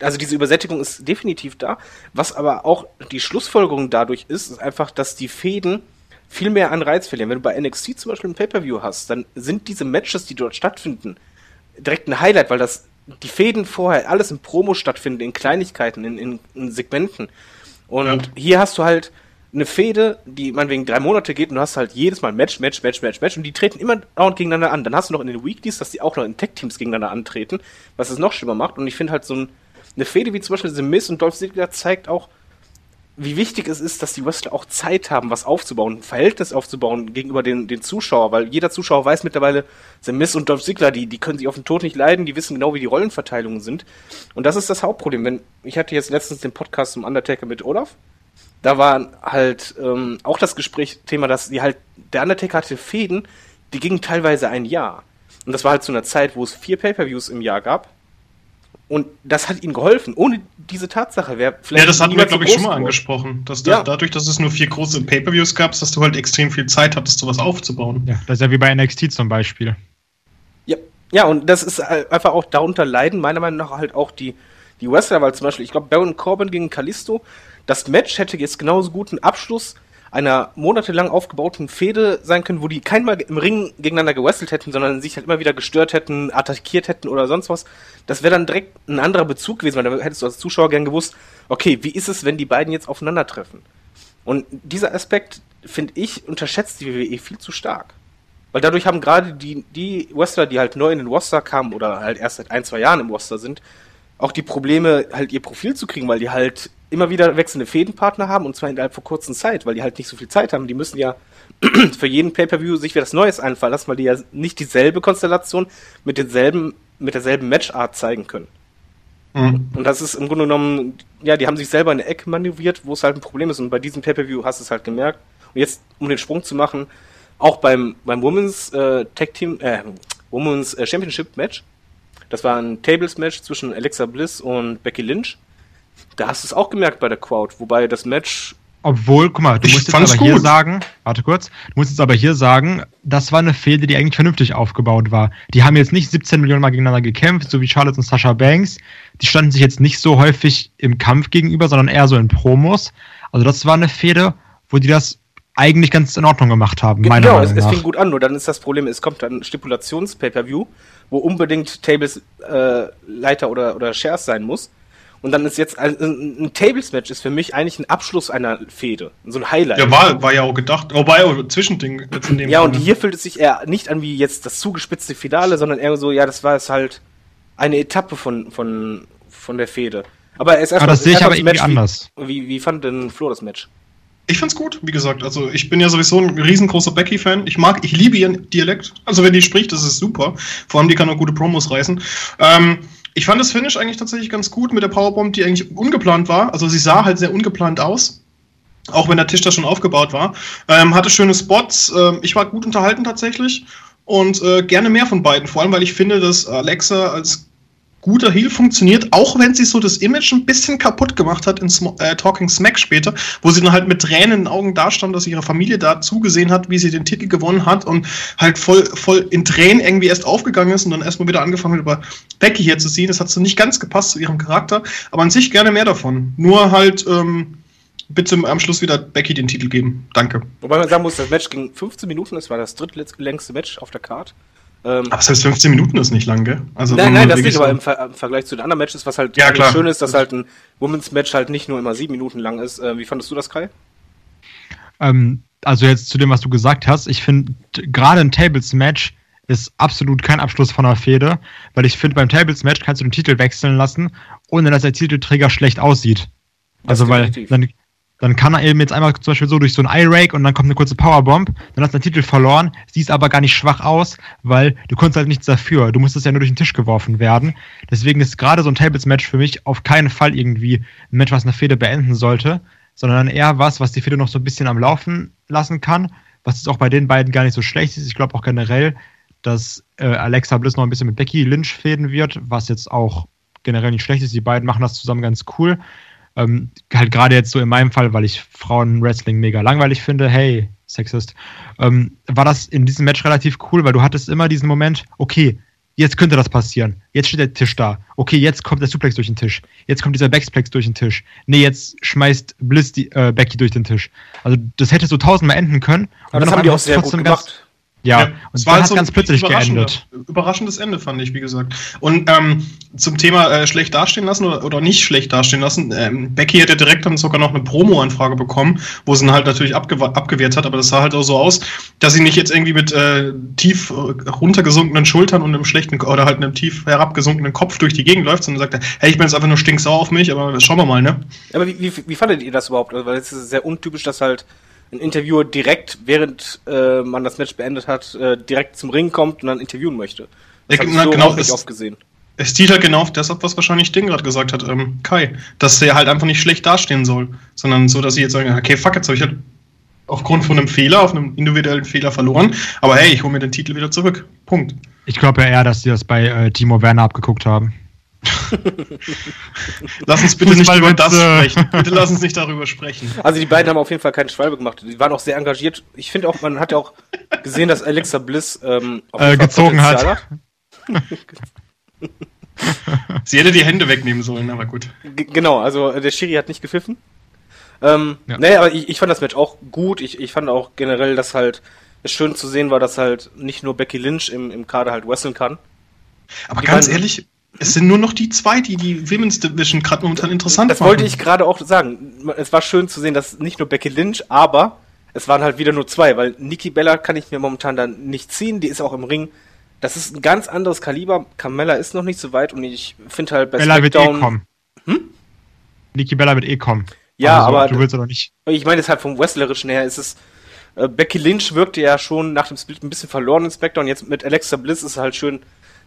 Also diese Übersättigung ist definitiv da. Was aber auch die Schlussfolgerung dadurch ist, ist einfach, dass die Fäden viel mehr an Reiz verlieren. Wenn du bei NXT zum Beispiel ein Pay-Per-View hast, dann sind diese Matches, die dort stattfinden, direkt ein Highlight, weil das die Fäden vorher alles in Promo stattfinden, in Kleinigkeiten, in, in, in Segmenten. Und ja. hier hast du halt eine Fehde, die man wegen drei Monate geht und du hast halt jedes Mal Match, Match, Match, Match, Match und die treten immer dauernd gegeneinander an. Dann hast du noch in den Weeklies, dass die auch noch in Tech-Teams gegeneinander antreten, was es noch schlimmer macht. Und ich finde halt so ein, eine Fehde wie zum Beispiel The Miz und Dolph Ziggler zeigt auch, wie wichtig es ist, dass die Wrestler auch Zeit haben, was aufzubauen, ein Verhältnis aufzubauen gegenüber den, den Zuschauer, weil jeder Zuschauer weiß mittlerweile, The Miz und Dolph Ziggler, die, die können sich auf den Tod nicht leiden, die wissen genau, wie die Rollenverteilungen sind. Und das ist das Hauptproblem. Wenn, ich hatte jetzt letztens den Podcast zum Undertaker mit Olaf, da war halt ähm, auch das Gesprächsthema, dass die halt, der Undertaker hatte Fäden, die gingen teilweise ein Jahr. Und das war halt zu einer Zeit, wo es vier Pay-Per-Views im Jahr gab. Und das hat ihnen geholfen. Ohne diese Tatsache wäre vielleicht. Ja, das hatten wir, glaube ich, schon mal angesprochen. Dass da, ja. dadurch, dass es nur vier große Pay-Per-Views gab, dass du halt extrem viel Zeit hattest, sowas aufzubauen. Ja, das ist ja wie bei NXT zum Beispiel. Ja, ja und das ist einfach auch darunter leiden, meiner Meinung nach halt auch die, die Wrestler, weil zum Beispiel, ich glaube, Baron Corbin gegen Kalisto, das Match hätte jetzt genauso gut einen Abschluss einer monatelang aufgebauten Fehde sein können, wo die keinmal im Ring gegeneinander gewrestelt hätten, sondern sich halt immer wieder gestört hätten, attackiert hätten oder sonst was. Das wäre dann direkt ein anderer Bezug gewesen, weil da hättest du als Zuschauer gern gewusst, okay, wie ist es, wenn die beiden jetzt aufeinandertreffen? Und dieser Aspekt, finde ich, unterschätzt die WWE viel zu stark. Weil dadurch haben gerade die, die Wrestler, die halt neu in den Roster kamen oder halt erst seit ein, zwei Jahren im Roster sind, auch die Probleme, halt ihr Profil zu kriegen, weil die halt immer wieder wechselnde Fädenpartner haben und zwar innerhalb von kurzer Zeit, weil die halt nicht so viel Zeit haben. Die müssen ja für jeden Pay-Per-View sich wieder das Neues einfallen lassen, weil die ja nicht dieselbe Konstellation mit denselben, mit derselben Matchart zeigen können. Mhm. Und das ist im Grunde genommen, ja, die haben sich selber in eine Ecke manövriert, wo es halt ein Problem ist. Und bei diesem Pay-Per-View hast du es halt gemerkt. Und jetzt, um den Sprung zu machen, auch beim, beim Women's äh, Tag Team, äh, Women's äh, Championship Match, das war ein Tables-Match zwischen Alexa Bliss und Becky Lynch. Da hast du es auch gemerkt bei der Crowd, wobei das Match. Obwohl, guck mal, du musst jetzt aber gut. hier sagen, warte kurz, du musst jetzt aber hier sagen, das war eine Fehde, die eigentlich vernünftig aufgebaut war. Die haben jetzt nicht 17 Millionen Mal gegeneinander gekämpft, so wie Charlotte und Sasha Banks. Die standen sich jetzt nicht so häufig im Kampf gegenüber, sondern eher so in Promos. Also das war eine Fehde, wo die das eigentlich ganz in Ordnung gemacht haben. Genau, meiner es, es fing gut an, nur dann ist das Problem, es kommt dann Stipulations-Pay-Per-View, wo unbedingt Tables äh, Leiter oder, oder Shares sein muss. Und dann ist jetzt ein, ein Tables-Match ist für mich eigentlich ein Abschluss einer Fehde. So ein Highlight. Ja, war, war ja auch gedacht. Wobei, oh, Zwischending. Jetzt in dem ja, Fall. und hier fühlt es sich eher nicht an wie jetzt das zugespitzte Finale, sondern eher so, ja, das war es halt eine Etappe von, von, von der Fehde. Aber, es aber das sehe ich aber irgendwie Match. anders. Wie, wie, wie fand denn Flo das Match? Ich fand's gut, wie gesagt. Also ich bin ja sowieso ein riesengroßer Becky-Fan. Ich mag, ich liebe ihren Dialekt. Also wenn die spricht, das ist super. Vor allem die kann auch gute Promos reißen. Ähm, ich fand das Finish eigentlich tatsächlich ganz gut mit der Powerbomb, die eigentlich ungeplant war. Also sie sah halt sehr ungeplant aus. Auch wenn der Tisch da schon aufgebaut war. Ähm, hatte schöne Spots. Ähm, ich war gut unterhalten tatsächlich. Und äh, gerne mehr von beiden. Vor allem, weil ich finde, dass Alexa als guter Heal funktioniert, auch wenn sie so das Image ein bisschen kaputt gemacht hat in Sm äh, Talking Smack später, wo sie dann halt mit Tränen in den Augen dastand, dass ihre Familie da zugesehen hat, wie sie den Titel gewonnen hat und halt voll, voll in Tränen irgendwie erst aufgegangen ist und dann erstmal wieder angefangen hat, über Becky hier zu ziehen. Das hat so nicht ganz gepasst zu ihrem Charakter, aber an sich gerne mehr davon. Nur halt, ähm, bitte am Schluss wieder Becky den Titel geben. Danke. Wobei man sagen muss, das Match ging 15 Minuten, das war das drittlängste Match auf der Card. Ähm, aber selbst 15 Minuten ist nicht lang, gell? Also nein, nein, das nicht, aber im, Ver im, Vergleich zu den anderen Matches, was halt ja, klar. schön ist, dass halt ein Women's Match halt nicht nur immer sieben Minuten lang ist. Äh, wie fandest du das, Kai? Ähm, also jetzt zu dem, was du gesagt hast, ich finde gerade ein Tables-Match ist absolut kein Abschluss von einer Fehde, weil ich finde, beim Tables-Match kannst du den Titel wechseln lassen, ohne dass der Titelträger schlecht aussieht. Also, weil dann, dann kann er eben jetzt einmal zum Beispiel so durch so ein Eye-Rake und dann kommt eine kurze Powerbomb, dann hast du den Titel verloren, siehst aber gar nicht schwach aus, weil du konntest halt nichts dafür. Du musstest ja nur durch den Tisch geworfen werden. Deswegen ist gerade so ein Tables-Match für mich auf keinen Fall irgendwie ein Match, was eine Fehde beenden sollte, sondern eher was, was die Fehde noch so ein bisschen am Laufen lassen kann, was jetzt auch bei den beiden gar nicht so schlecht ist. Ich glaube auch generell, dass äh, Alexa Bliss noch ein bisschen mit Becky Lynch fäden wird, was jetzt auch generell nicht schlecht ist. Die beiden machen das zusammen ganz cool. Ähm, halt gerade jetzt so in meinem Fall, weil ich Frauenwrestling mega langweilig finde, hey, Sexist, ähm, war das in diesem Match relativ cool, weil du hattest immer diesen Moment, okay, jetzt könnte das passieren. Jetzt steht der Tisch da. Okay, jetzt kommt der Suplex durch den Tisch. Jetzt kommt dieser Backsplex durch den Tisch. Nee, jetzt schmeißt Bliss die, äh, Becky durch den Tisch. Also das hätte so tausendmal enden können. Aber das haben die auch sehr gut gemacht. Ja, ja und es war halt so ganz plötzlich geendet. Überraschendes Ende, fand ich, wie gesagt. Und ähm, zum Thema äh, schlecht dastehen lassen oder, oder nicht schlecht dastehen lassen, ähm, Becky hätte direkt dann sogar noch eine Promo-Anfrage bekommen, wo sie ihn halt natürlich abgew abgewehrt hat, aber das sah halt auch so aus, dass sie nicht jetzt irgendwie mit äh, tief äh, runtergesunkenen Schultern und einem schlechten oder halt einem tief herabgesunkenen Kopf durch die Gegend läuft, sondern sagt, hey, ich bin jetzt einfach nur stinksauer auf mich, aber schauen wir mal, ne? Aber wie, wie, wie fandet ihr das überhaupt? Weil es ist sehr untypisch, dass halt ein Interviewer direkt, während äh, man das Match beendet hat, äh, direkt zum Ring kommt und dann interviewen möchte. Das ja, na, so genau, nicht oft gesehen. Es zielt halt genau auf das ab, was wahrscheinlich Ding gerade gesagt hat, ähm, Kai, dass er halt einfach nicht schlecht dastehen soll, sondern so, dass sie jetzt sagen, okay, fuck, jetzt habe ich halt aufgrund von einem Fehler, auf einem individuellen Fehler verloren, aber hey, ich hole mir den Titel wieder zurück. Punkt. Ich glaube ja eher, dass sie das bei äh, Timo Werner abgeguckt haben. lass uns bitte nicht über das sprechen. Bitte lass uns nicht darüber sprechen. Also die beiden haben auf jeden Fall keine Schwalbe gemacht. Die waren auch sehr engagiert. Ich finde auch, man hat ja auch gesehen, dass Alexa Bliss ähm, äh, gezogen hat. hat. Sie hätte die Hände wegnehmen sollen, aber gut. G genau, also äh, der Schiri hat nicht gepfiffen. Ähm, ja. Nee, aber ich, ich fand das Match auch gut. Ich, ich fand auch generell, dass halt es schön zu sehen war, dass halt nicht nur Becky Lynch im, im Kader halt wresteln kann. Aber die ganz ehrlich, es sind nur noch die zwei, die die Women's Division gerade momentan interessant Das machen. wollte ich gerade auch sagen. Es war schön zu sehen, dass nicht nur Becky Lynch, aber es waren halt wieder nur zwei, weil Nikki Bella kann ich mir momentan dann nicht ziehen. Die ist auch im Ring. Das ist ein ganz anderes Kaliber. Carmella ist noch nicht so weit und ich finde halt bei Bella Smackdown... wird eh kommen. Hm? Nikki Bella wird eh kommen. Ja, also, aber... Du willst oder nicht. Ich meine, deshalb vom Wrestlerischen her ist es... Äh, Becky Lynch wirkte ja schon nach dem Split ein bisschen verloren in Smackdown. Jetzt mit Alexa Bliss ist es halt schön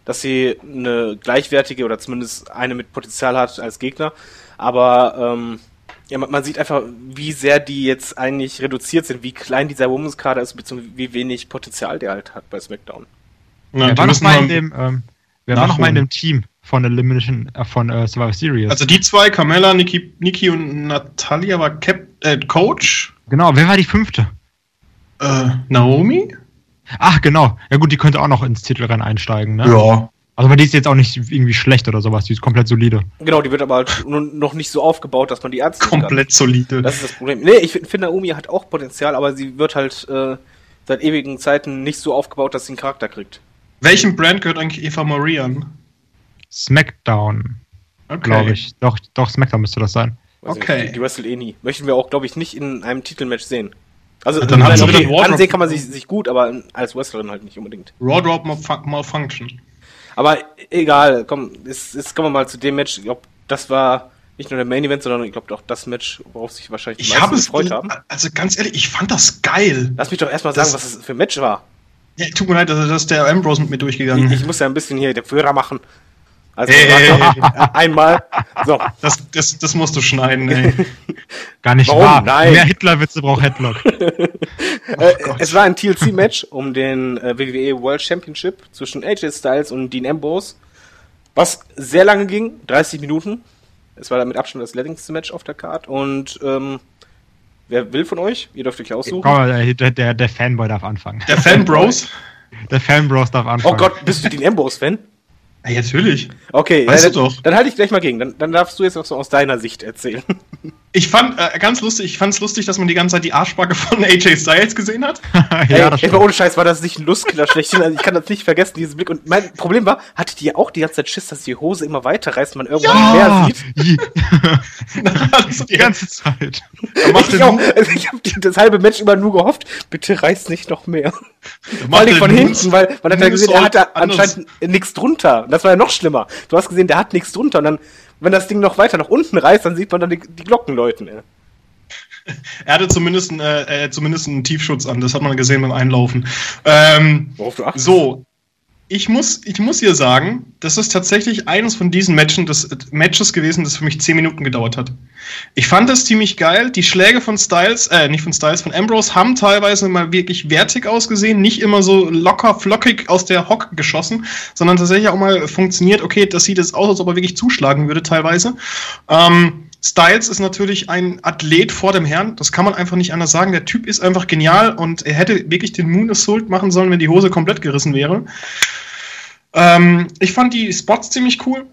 dass sie eine gleichwertige oder zumindest eine mit Potenzial hat als Gegner. Aber ähm, ja, man, man, sieht einfach, wie sehr die jetzt eigentlich reduziert sind, wie klein dieser Women's Kader ist, beziehungsweise wie wenig Potenzial der halt hat bei SmackDown. Ja, wer war noch mal in dem, ähm, wer war noch mal in dem Team von Elimination äh, von äh, Survivor Series? Also die zwei, Carmella, Nikki, Nikki und Natalia war Cap äh, Coach. Genau, wer war die fünfte? Äh, Naomi? Ach, genau. Ja gut, die könnte auch noch ins Titelrennen einsteigen, ne? Ja. Also, aber die ist jetzt auch nicht irgendwie schlecht oder sowas, die ist komplett solide. Genau, die wird aber halt noch nicht so aufgebaut, dass man die ernst Komplett kann. solide. Das ist das Problem. Nee, ich finde, Naomi hat auch Potenzial, aber sie wird halt äh, seit ewigen Zeiten nicht so aufgebaut, dass sie einen Charakter kriegt. Welchem Brand gehört eigentlich Eva Marie an? SmackDown. Okay. Glaube ich. Doch, doch, SmackDown müsste das sein. Also okay. Die, die wrestle eh nie. Möchten wir auch, glaube ich, nicht in einem Titelmatch sehen. Also dann hat okay, ansehen kann man sich, sich gut, aber als Wrestlerin halt nicht unbedingt. Raw Drop Malfunction. Aber egal, komm, jetzt, jetzt kommen wir mal zu dem Match. Ich glaube, das war nicht nur der Main Event, sondern ich glaube auch das Match, worauf sich wahrscheinlich die ich meisten gefreut haben. Also ganz ehrlich, ich fand das geil. Lass mich doch erstmal sagen, was das für ein Match war. Ja, tut mir leid, dass, der Ambrose mit mir durchgegangen. Ich, ich muss ja ein bisschen hier den Führer machen. Also hey, hey, hey. einmal. So. Das, das, das musst du schneiden, ey. Gar nicht Warum? wahr. Nein. Mehr Hitler-Witze braucht Headlock. oh äh, es war ein TLC-Match um den äh, WWE World Championship zwischen AJ Styles und Dean Ambrose, was sehr lange ging, 30 Minuten. Es war damit Abstand das längste Match auf der Card und ähm, wer will von euch? Ihr dürft euch aussuchen. Komm, der, der, der Fanboy darf anfangen. Der Fanbros? Der Fanbros darf anfangen. Oh Gott, bist du Dean Ambrose-Fan? Ja, natürlich. Okay, weißt ja, du dann, doch. Dann halte ich gleich mal gegen. Dann, dann darfst du jetzt auch so aus deiner Sicht erzählen. Ich fand äh, ganz lustig, ich fand es lustig, dass man die ganze Zeit die Arschbacke von AJ Styles gesehen hat. ja, Ey, das ey, ohne Scheiß war das nicht ein Lustkiller schlechthin. Also ich kann das nicht vergessen, dieses Blick. Und mein Problem war, hattet ihr auch die ganze Zeit Schiss, dass die Hose immer weiter reißt, man irgendwann ja! mehr sieht? das die ganze Zeit. Ich, auch, also ich habe das halbe Match immer nur gehofft, bitte reißt nicht noch mehr. Vor allem von hinten, weil man hat ja gesehen, er hatte anscheinend nichts drunter. Das war ja noch schlimmer. Du hast gesehen, der hat nichts drunter und dann wenn das Ding noch weiter nach unten reißt, dann sieht man dann die, die Glocken läuten. Ja. Er hatte zumindest, einen, äh, äh, zumindest einen Tiefschutz an, das hat man gesehen beim Einlaufen. Ähm, Worauf du achtest? So, ich muss, ich muss hier sagen, das ist tatsächlich eines von diesen Matchen, das, Matches gewesen, das für mich zehn Minuten gedauert hat. Ich fand das ziemlich geil. Die Schläge von Styles, äh, nicht von Styles, von Ambrose haben teilweise mal wirklich wertig ausgesehen, nicht immer so locker, flockig aus der Hocke geschossen, sondern tatsächlich auch mal funktioniert, okay, das sieht jetzt aus, als ob er wirklich zuschlagen würde teilweise. Ähm, Styles ist natürlich ein Athlet vor dem Herrn, das kann man einfach nicht anders sagen. Der Typ ist einfach genial und er hätte wirklich den Moon Assault machen sollen, wenn die Hose komplett gerissen wäre. Ähm, ich fand die Spots ziemlich cool.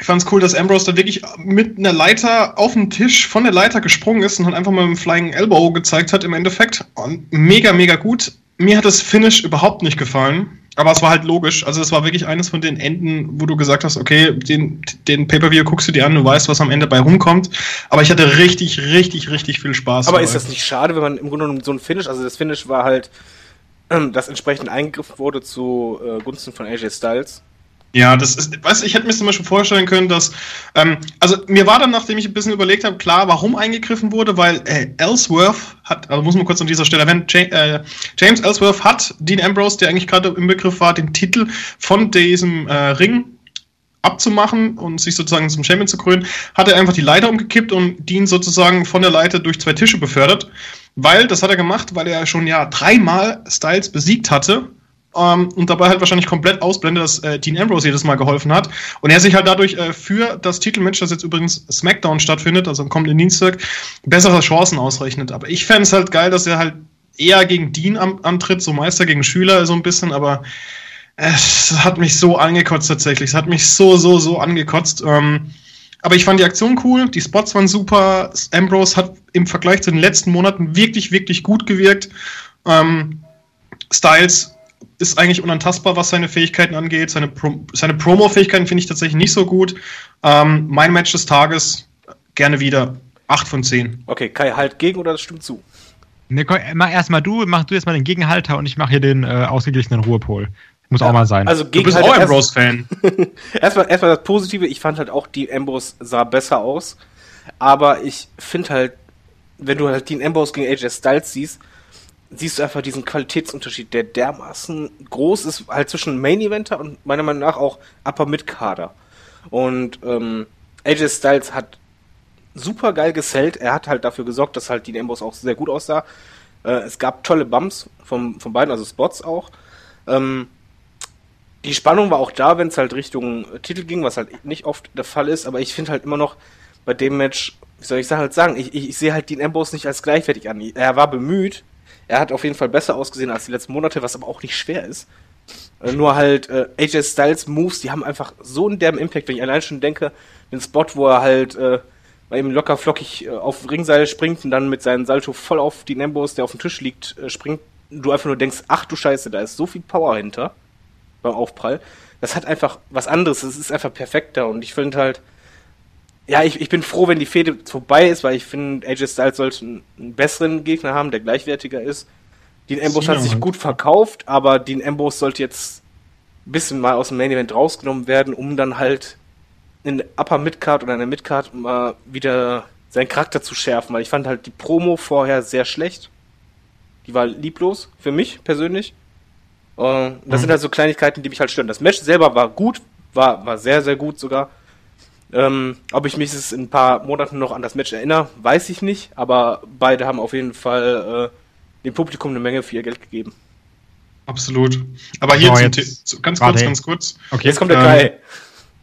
Ich fand es cool, dass Ambrose da wirklich mit einer Leiter auf den Tisch von der Leiter gesprungen ist und halt einfach mal dem Flying Elbow gezeigt hat im Endeffekt. Und mega, mega gut. Mir hat das Finish überhaupt nicht gefallen. Aber es war halt logisch. Also es war wirklich eines von den Enden, wo du gesagt hast, okay, den, den Pay-Per-View guckst du dir an, du weißt, was am Ende bei rumkommt. Aber ich hatte richtig, richtig, richtig viel Spaß. Aber dabei. ist das nicht schade, wenn man im Grunde genommen so ein Finish, also das Finish war halt, ähm, das entsprechend eingegriffen wurde zu äh, Gunsten von AJ Styles? Ja, das ist, weißt du, ich hätte mir zum Beispiel vorstellen können, dass, ähm, also mir war dann, nachdem ich ein bisschen überlegt habe, klar, warum eingegriffen wurde, weil äh, Ellsworth hat, also muss man kurz an dieser Stelle erwähnen, äh, James Ellsworth hat Dean Ambrose, der eigentlich gerade im Begriff war, den Titel von diesem äh, Ring abzumachen und sich sozusagen zum Champion zu krönen, hat er einfach die Leiter umgekippt und Dean sozusagen von der Leiter durch zwei Tische befördert, weil, das hat er gemacht, weil er schon ja dreimal Styles besiegt hatte ähm, und dabei halt wahrscheinlich komplett ausblendet, dass äh, Dean Ambrose jedes Mal geholfen hat. Und er sich halt dadurch äh, für das Titelmatch, das jetzt übrigens SmackDown stattfindet, also am kommenden Dienstag, bessere Chancen ausrechnet. Aber ich fände es halt geil, dass er halt eher gegen Dean antritt, so Meister gegen Schüler so ein bisschen, aber es hat mich so angekotzt tatsächlich. Es hat mich so, so, so angekotzt. Ähm, aber ich fand die Aktion cool, die Spots waren super. Ambrose hat im Vergleich zu den letzten Monaten wirklich, wirklich gut gewirkt. Ähm, Styles ist eigentlich unantastbar, was seine Fähigkeiten angeht. Seine, Pro seine Promo-Fähigkeiten finde ich tatsächlich nicht so gut. Ähm, mein Match des Tages, gerne wieder. 8 von 10. Okay, Kai, halt gegen oder das stimmt zu? Ne, mach erstmal du, mach du jetzt mal den Gegenhalter und ich mache hier den äh, ausgeglichenen Ruhepol. Muss ja, auch mal sein. Also du bist auch Ambrose-Fan. erstmal, erstmal das Positive, ich fand halt auch, die Ambrose sah besser aus. Aber ich finde halt, wenn du halt den Ambrose gegen AJ Styles siehst, siehst du einfach diesen Qualitätsunterschied, der dermaßen groß ist, halt zwischen Main Eventer und meiner Meinung nach auch Upper Mid Kader. Und ähm, AJ Styles hat super geil gesellt. Er hat halt dafür gesorgt, dass halt die Embos auch sehr gut aussah. Äh, es gab tolle Bumps vom, von beiden, also Spots auch. Ähm, die Spannung war auch da, wenn es halt Richtung Titel ging, was halt nicht oft der Fall ist. Aber ich finde halt immer noch bei dem Match, wie soll ich halt sagen, ich, ich, ich sehe halt Dean Ambrose nicht als gleichwertig an. Er war bemüht, er hat auf jeden Fall besser ausgesehen als die letzten Monate, was aber auch nicht schwer ist. Äh, nur halt äh, AJ Styles Moves, die haben einfach so einen derben Impact, wenn ich allein schon denke, den Spot, wo er halt äh, bei ihm locker flockig äh, auf Ringseil springt und dann mit seinem Salto voll auf die Nembos, der auf dem Tisch liegt, äh, springt, du einfach nur denkst, ach du Scheiße, da ist so viel Power hinter beim Aufprall. Das hat einfach was anderes, es ist einfach perfekter und ich finde halt, ja, ich, ich bin froh, wenn die Fehde vorbei ist, weil ich finde, AJ Styles sollte einen, einen, besseren Gegner haben, der gleichwertiger ist. Dean Ambrose hat sich gut verkauft, aber Dean Ambrose sollte jetzt ein bisschen mal aus dem Main Event rausgenommen werden, um dann halt in Upper Midcard oder in der Midcard mal wieder seinen Charakter zu schärfen, weil ich fand halt die Promo vorher sehr schlecht. Die war lieblos für mich persönlich. Uh, das mhm. sind halt so Kleinigkeiten, die mich halt stören. Das Match selber war gut, war, war sehr, sehr gut sogar. Ähm, ob ich mich in ein paar Monaten noch an das Match erinnere, weiß ich nicht, aber beide haben auf jeden Fall äh, dem Publikum eine Menge für ihr Geld gegeben. Absolut. Aber hier oh, zum ganz kurz, ganz kurz. Okay, jetzt kommt der Kai. Ähm,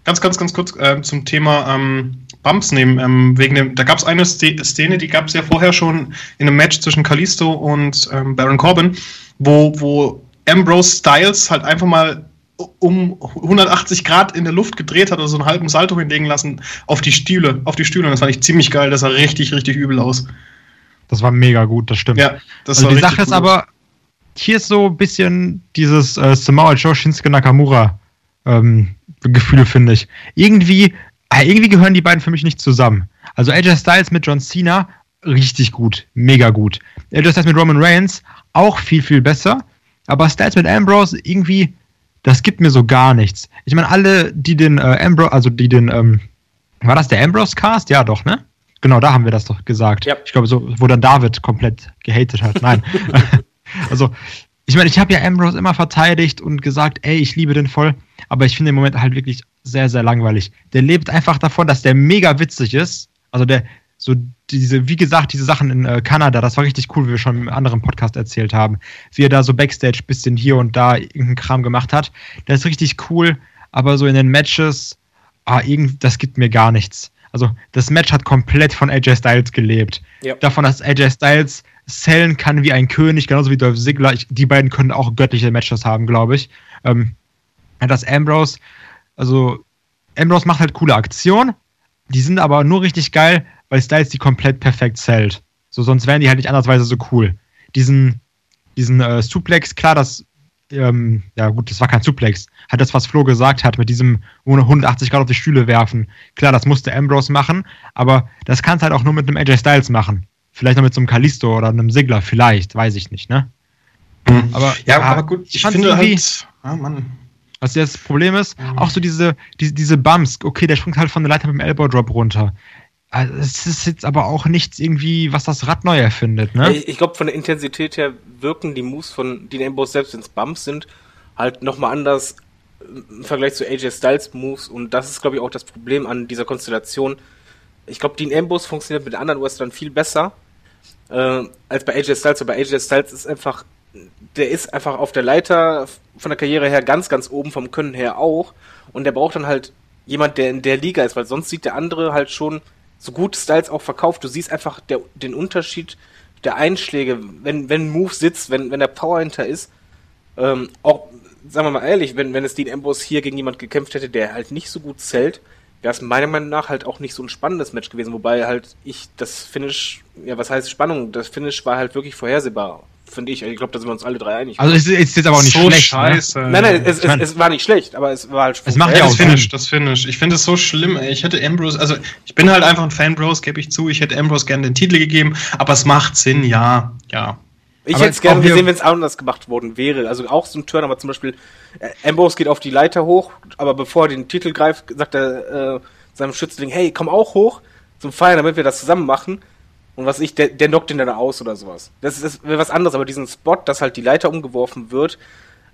ganz, ganz, ganz kurz äh, zum Thema ähm, Bumps nehmen. Ähm, wegen dem, da gab es eine Szene, die gab es ja vorher schon in einem Match zwischen Kalisto und ähm, Baron Corbin, wo, wo Ambrose Styles halt einfach mal um 180 Grad in der Luft gedreht hat oder so einen halben Salto hinlegen lassen auf die Stühle, auf die Stühle. Und das fand ich ziemlich geil. Das sah richtig, richtig übel aus. Das war mega gut, das stimmt. Ja, das also die Sache ist aber, hier ist so ein bisschen dieses äh, Samoa Joe Shinsuke Nakamura ähm, Gefühle, finde ich. Irgendwie, äh, irgendwie gehören die beiden für mich nicht zusammen. Also AJ Styles mit John Cena, richtig gut, mega gut. AJ Styles mit Roman Reigns, auch viel, viel besser. Aber Styles mit Ambrose, irgendwie, das gibt mir so gar nichts. Ich meine, alle, die den äh, Ambrose, also die den, ähm, war das der Ambrose Cast? Ja, doch, ne? Genau, da haben wir das doch gesagt. Ja. Ich glaube, so, wo dann David komplett gehatet hat. Nein. also, ich meine, ich habe ja Ambrose immer verteidigt und gesagt, ey, ich liebe den voll, aber ich finde den Moment halt wirklich sehr, sehr langweilig. Der lebt einfach davon, dass der mega witzig ist. Also der, so diese, wie gesagt, diese Sachen in äh, Kanada, das war richtig cool, wie wir schon im anderen Podcast erzählt haben. Wie er da so Backstage bisschen hier und da irgendeinen Kram gemacht hat. Das ist richtig cool, aber so in den Matches, ah, irgend, das gibt mir gar nichts. Also das Match hat komplett von AJ Styles gelebt. Ja. Davon, dass AJ Styles sellen kann wie ein König, genauso wie Dolph Ziggler. Ich, die beiden können auch göttliche Matches haben, glaube ich. Ähm, dass Ambrose, also Ambrose macht halt coole Aktionen, die sind aber nur richtig geil, weil Styles die komplett perfekt zählt. So, sonst wären die halt nicht andersweise so cool. Diesen, diesen äh, Suplex, klar, das, ähm, ja gut, das war kein Suplex, hat das, was Flo gesagt hat, mit diesem ohne 180 Grad auf die Stühle werfen. Klar, das musste Ambrose machen, aber das kannst halt auch nur mit einem AJ Styles machen. Vielleicht noch mit so einem Kalisto oder einem Sigler, vielleicht, weiß ich nicht, ne? Mhm. Aber, ja, aber gut, ich, finde halt, ah, Mann. Was das Problem ist, mhm. auch so diese, diese, diese Bumps, okay, der springt halt von der Leiter mit dem Elbow Drop runter. Also es ist jetzt aber auch nichts irgendwie, was das Rad neu erfindet, ne? Ich, ich glaube, von der Intensität her wirken die Moves von Dean Ambrose, selbst wenn es Bumps sind, halt nochmal anders im Vergleich zu AJ Styles Moves und das ist, glaube ich, auch das Problem an dieser Konstellation. Ich glaube, Dean Ambrose funktioniert mit anderen Wrestlern viel besser äh, als bei AJ Styles. Aber bei AJ Styles ist einfach, der ist einfach auf der Leiter von der Karriere her ganz, ganz oben, vom Können her auch und der braucht dann halt jemand, der in der Liga ist, weil sonst sieht der andere halt schon so gut Styles auch verkauft. Du siehst einfach der, den Unterschied der Einschläge, wenn, wenn Move sitzt, wenn, wenn der Power hinter ist. Ähm, auch, sagen wir mal ehrlich, wenn, wenn es Dean Ambrose hier gegen jemand gekämpft hätte, der halt nicht so gut zählt, wäre es meiner Meinung nach halt auch nicht so ein spannendes Match gewesen. Wobei halt ich das Finish, ja, was heißt Spannung? Das Finish war halt wirklich vorhersehbar finde ich. Ich glaube, da sind wir uns alle drei einig. Also es ist jetzt aber auch nicht so schlecht. Ne? Scheiße. Ne? Nein, nein, es, es, es, war nicht schlecht, aber es war halt. Es macht ja auch das Finish, das Finish. Ich finde es so schlimm. Ey. Ich hätte Ambrose, also ich bin halt einfach ein Fan Bros, gebe ich zu. Ich hätte Ambrose gerne den Titel gegeben, aber es macht Sinn, ja, ja. Ich hätte es gerne gesehen, wenn es anders gemacht worden wäre. Also auch so ein Turn, aber zum Beispiel äh, Ambrose geht auf die Leiter hoch, aber bevor er den Titel greift, sagt er äh, seinem Schützling, hey, komm auch hoch zum Feiern, damit wir das zusammen machen. Und was ich, der, der knockt ihn dann aus oder sowas. Das ist was anderes, aber diesen Spot, dass halt die Leiter umgeworfen wird,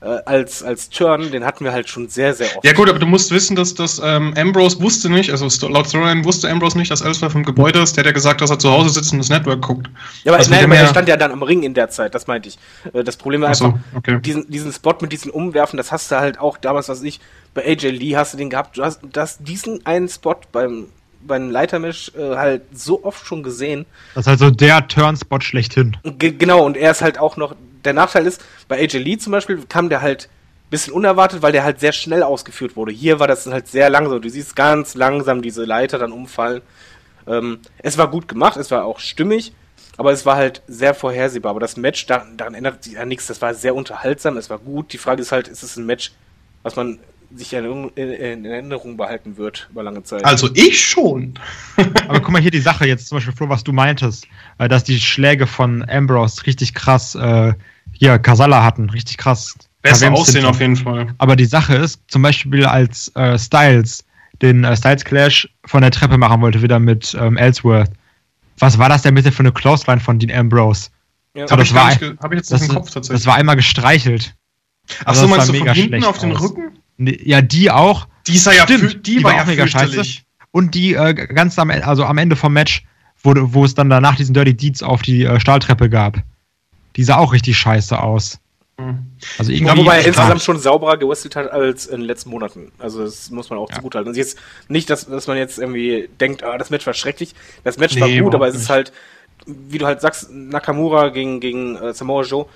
äh, als, als Turn, den hatten wir halt schon sehr, sehr oft. Ja gut, aber du musst wissen, dass, dass ähm, Ambrose wusste nicht, also laut Storyline wusste Ambrose nicht, dass Ellsworth vom Gebäude ist, der hat ja gesagt, dass er zu Hause sitzt und das Network guckt. Ja, aber, also nein, aber er stand ja dann am Ring in der Zeit, das meinte ich. Äh, das Problem war einfach, so, okay. diesen, diesen Spot mit diesen Umwerfen, das hast du halt auch damals, was ich, bei AJ Lee hast du den gehabt, du hast das, diesen einen Spot beim beim Leitermisch äh, halt so oft schon gesehen. Das ist halt so der Turnspot schlechthin. G genau, und er ist halt auch noch. Der Nachteil ist, bei AJ Lee zum Beispiel kam der halt ein bisschen unerwartet, weil der halt sehr schnell ausgeführt wurde. Hier war das halt sehr langsam. Du siehst ganz langsam diese Leiter dann umfallen. Ähm, es war gut gemacht, es war auch stimmig, aber es war halt sehr vorhersehbar. Aber das Match, daran, daran ändert sich ja nichts. Das war sehr unterhaltsam, es war gut. Die Frage ist halt, ist es ein Match, was man sich in, in, Erinnerung behalten wird über lange Zeit. Also ich schon. Aber guck mal hier die Sache jetzt zum Beispiel, Flo, was du meintest, äh, dass die Schläge von Ambrose richtig krass äh, hier Kasala hatten, richtig krass. Besser aussehen auf jeden Fall. Aber die Sache ist, zum Beispiel als äh, Styles den äh, Styles Clash von der Treppe machen wollte, wieder mit ähm, Ellsworth. Was war das denn bitte für eine Clothesline von Dean Ambrose? Ja, Habe ich, hab ich jetzt das, im Kopf tatsächlich. Das war einmal gestreichelt. Ach so, also meinst du von hinten auf den aus. Rücken? Ja, die auch. Die, ist ja Stimmt, die, die war, war, auch mega scheiße. Und die äh, ganz am, also am Ende vom Match, wo, wo es dann danach diesen Dirty Deeds auf die äh, Stahltreppe gab. Die sah auch richtig scheiße aus. Mhm. Also irgendwie ja, wobei er insgesamt schon sauberer gewestelt hat als in den letzten Monaten. Also das muss man auch ja. zugute halten. Also jetzt nicht, dass, dass man jetzt irgendwie denkt, ah, das Match war schrecklich. Das Match nee, war gut, aber es ist halt, wie du halt sagst, Nakamura gegen, gegen äh, Samoa Joe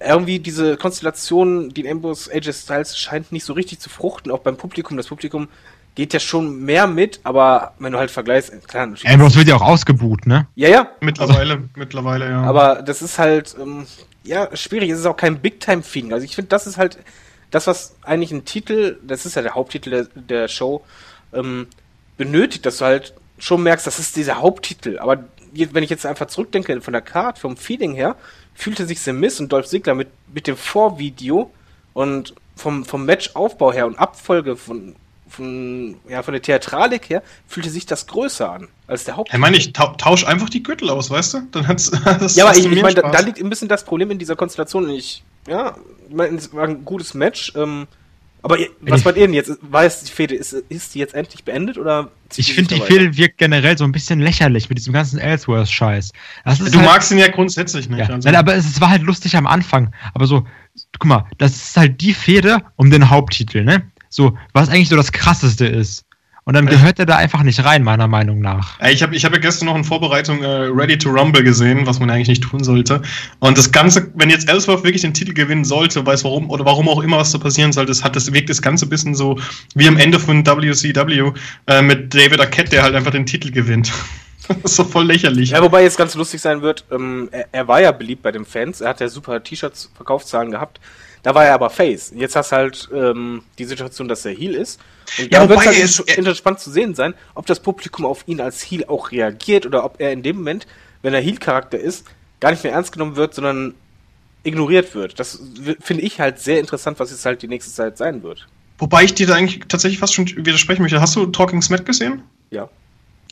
irgendwie diese Konstellation, die Ambrose AJ Styles scheint nicht so richtig zu fruchten, auch beim Publikum. Das Publikum geht ja schon mehr mit, aber wenn du halt vergleichst, klar. Ambrose wird ja auch ausgebucht, ne? Ja, ja. Mittlerweile, also, mittlerweile, ja. Aber das ist halt, ähm, ja, schwierig. Es ist auch kein Big-Time-Feeling. Also ich finde, das ist halt das, was eigentlich ein Titel, das ist ja der Haupttitel der, der Show, ähm, benötigt, dass du halt schon merkst, das ist dieser Haupttitel. Aber wenn ich jetzt einfach zurückdenke von der Card, vom Feeling her, fühlte sich The Miz und Dolph Ziggler mit, mit dem Vorvideo und vom, vom Matchaufbau her und Abfolge von, von, ja, von der Theatralik her, fühlte sich das größer an als der Haupt. Ich meine, ich tausch einfach die Gürtel aus, weißt du? Dann hat's, das, ja, aber ich, ich meine, da, da, liegt ein bisschen das Problem in dieser Konstellation. Ich, ja, ich meine, es war ein gutes Match. Ähm, aber was meint ihr denn jetzt? Es die Fehde, ist, ist die jetzt endlich beendet oder? Ich finde, die Fehde wirkt generell so ein bisschen lächerlich mit diesem ganzen Ellsworth-Scheiß. Du halt, magst ihn ja grundsätzlich nicht. Ja. Also. Nein, aber es, es, war halt lustig am Anfang. Aber so, guck mal, das ist halt die Fehde um den Haupttitel, ne? So, was eigentlich so das krasseste ist. Und dann gehört er da einfach nicht rein, meiner Meinung nach. Ich habe ich hab ja gestern noch in Vorbereitung äh, Ready to Rumble gesehen, was man eigentlich nicht tun sollte. Und das Ganze, wenn jetzt Ellsworth wirklich den Titel gewinnen sollte, weiß warum oder warum auch immer was da passieren sollte, das hat das wirkt das Ganze ein bisschen so wie am Ende von WCW äh, mit David Arquette, der halt einfach den Titel gewinnt. das ist so voll lächerlich. Ja, wobei jetzt ganz lustig sein wird, ähm, er, er, war ja beliebt bei den Fans, er hat ja super T-Shirts, Verkaufszahlen gehabt. Da war er aber Face. Jetzt hast halt ähm, die Situation, dass er Heel ist. Und ja, da wird es halt interessant zu sehen sein, ob das Publikum auf ihn als Heel auch reagiert oder ob er in dem Moment, wenn er Heel-Charakter ist, gar nicht mehr ernst genommen wird, sondern ignoriert wird. Das finde ich halt sehr interessant, was jetzt halt die nächste Zeit sein wird. Wobei ich dir da eigentlich tatsächlich fast schon widersprechen möchte. Hast du Talking Smack gesehen? Ja.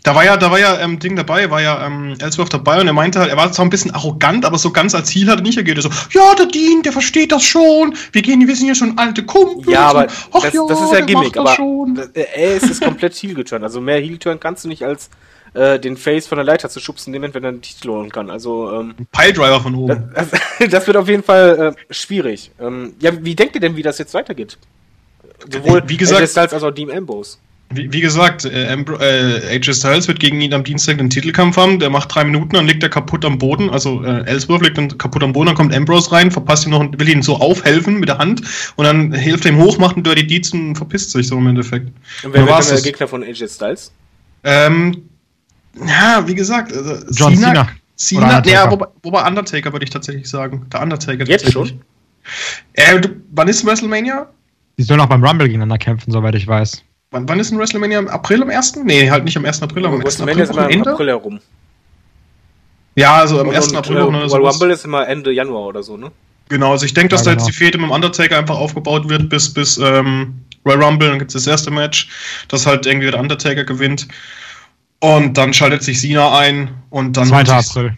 Da war ja, da war ja ähm, Ding dabei, war ja ähm, Ellsworth dabei und er meinte halt, er war zwar ein bisschen arrogant, aber so ganz als Ziel hat er nicht ergeht. Er so, ja, der Dean, der versteht das schon. Wir gehen, wir sind ja schon alte Kumpels. Ja, aber ach, das, ja, das ist ja Gimmick. Aber schon. er ist es komplett Heel-geturnt. Also mehr Heel-Turn kannst du nicht als äh, den Face von der Leiter zu schubsen, dem wenn er einen Titel holen kann. Also ähm, Piledriver von oben. Das, das, wird auf jeden Fall äh, schwierig. Ähm, ja, wie denkt ihr denn, wie das jetzt weitergeht? Sowohl wie gesagt, Styles als auch Dean Ambrose. Wie, wie gesagt, äh, äh, AJ Styles wird gegen ihn am Dienstag den Titelkampf haben. Der macht drei Minuten, dann liegt er kaputt am Boden. Also äh, Ellsworth liegt dann kaputt am Boden, dann kommt Ambrose rein, verpasst ihn noch, will ihn so aufhelfen mit der Hand und dann hilft er ihm hoch, macht einen Dirty Deeds und verpisst sich so im Endeffekt. Und wer war der Gegner von AJ Styles? Ähm, ja, wie gesagt, also John Cena. Cena, Cena ja, wobei, wobei Undertaker würde ich tatsächlich sagen. Der Undertaker. Jetzt schon? Äh, du, wann ist WrestleMania? Die sollen auch beim Rumble gegeneinander kämpfen, soweit ich weiß. Wann, wann ist ein WrestleMania? Im April am 1.? Nee, halt nicht am 1. April, aber am 1. April. ist immer im April herum. Ja, also am 1. April. Und, oder so Rumble ist immer Ende Januar oder so, ne? Genau, also ich denke, dass ja, genau. da jetzt die Fehde mit dem Undertaker einfach aufgebaut wird bis, bis ähm, Royal Rumble, dann gibt es das erste Match, dass halt irgendwie der Undertaker gewinnt. Und dann schaltet sich Cena ein und dann. 2. April.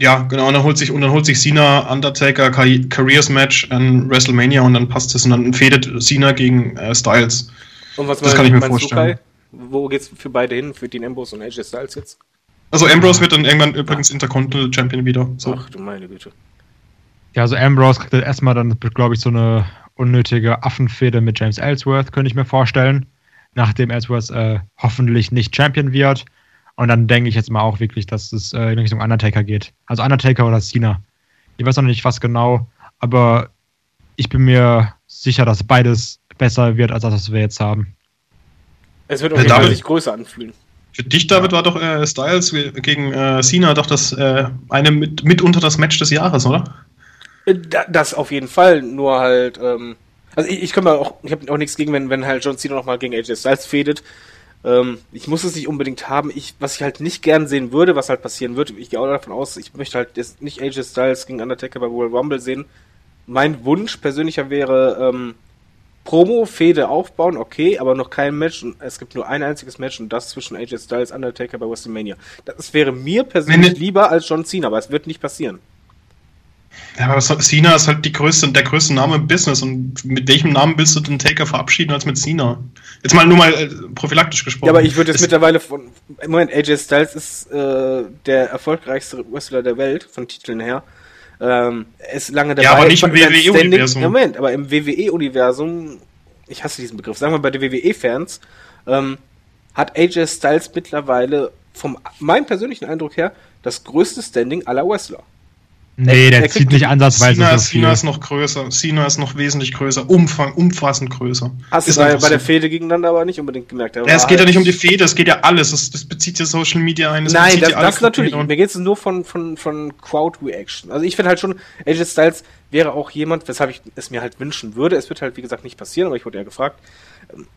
Ja, genau, und dann holt sich, und dann holt sich Cena Undertaker Careers Match an WrestleMania und dann passt es und dann fädet Cena gegen äh, Styles. Und was das kann ich mir vorstellen. Wo geht's für beide hin? Für Dean Ambrose und AJ Styles jetzt? Also Ambrose wird dann irgendwann übrigens Intercontinental Champion wieder. So. Ach du meine Güte. Ja, also Ambrose kriegt erstmal dann, glaube ich, so eine unnötige Affenfehde mit James Ellsworth, könnte ich mir vorstellen. Nachdem Ellsworth äh, hoffentlich nicht Champion wird. Und dann denke ich jetzt mal auch wirklich, dass es äh, in Richtung Undertaker geht. Also Undertaker oder Cena. Ich weiß noch nicht, was genau, aber ich bin mir sicher, dass beides besser wird, als das, was wir jetzt haben. Es wird auf jeden Fall sich größer anfühlen. Für dich, David, ja. war doch äh, Styles gegen äh, Cena doch das äh, eine mit, mitunter das Match des Jahres, oder? Äh, das auf jeden Fall, nur halt, ähm, also ich, ich kann mal auch, ich habe auch nichts gegen, wenn, wenn halt John Cena nochmal gegen AJ Styles fädet. Ähm, ich muss es nicht unbedingt haben. Ich, was ich halt nicht gern sehen würde, was halt passieren wird, ich gehe auch davon aus, ich möchte halt jetzt nicht AJ Styles gegen Undertaker bei World Rumble sehen. Mein Wunsch persönlicher wäre, ähm, Promo, Fehde aufbauen, okay, aber noch kein Match. Und es gibt nur ein einziges Match und das zwischen AJ Styles und Undertaker bei WrestleMania. Das wäre mir persönlich nee, lieber als John Cena, aber es wird nicht passieren. Ja, aber Cena ist halt die größte, der größte Name im Business und mit welchem Namen willst du den Taker verabschieden als mit Cena? Jetzt mal nur mal äh, prophylaktisch gesprochen. Ja, aber ich würde jetzt mittlerweile von. Moment, AJ Styles ist äh, der erfolgreichste Wrestler der Welt, von Titeln her. Ähm, ist lange dabei. Ja, aber nicht im WWE-Universum. Moment, aber im WWE-Universum, ich hasse diesen Begriff, sagen wir bei den WWE-Fans, ähm, hat AJ Styles mittlerweile, vom meinem persönlichen Eindruck her, das größte Standing aller Wrestler. Nee, der zieht nicht ansatzweise Cena, so viel. Cena ist noch größer. Cena ist noch wesentlich größer. Umfang, umfassend größer. Hast ist du bei, bei der Fehde gegeneinander aber nicht unbedingt gemerkt. Ja, es geht ja halt nicht um die Fehde, es geht ja alles. Das, das bezieht ja Social Media ein. Das Nein, das, das natürlich. Mir geht es nur von, von, von Crowd Reaction. Also ich finde halt schon, AJ Styles wäre auch jemand, weshalb ich es mir halt wünschen würde. Es wird halt, wie gesagt, nicht passieren, aber ich wurde ja gefragt,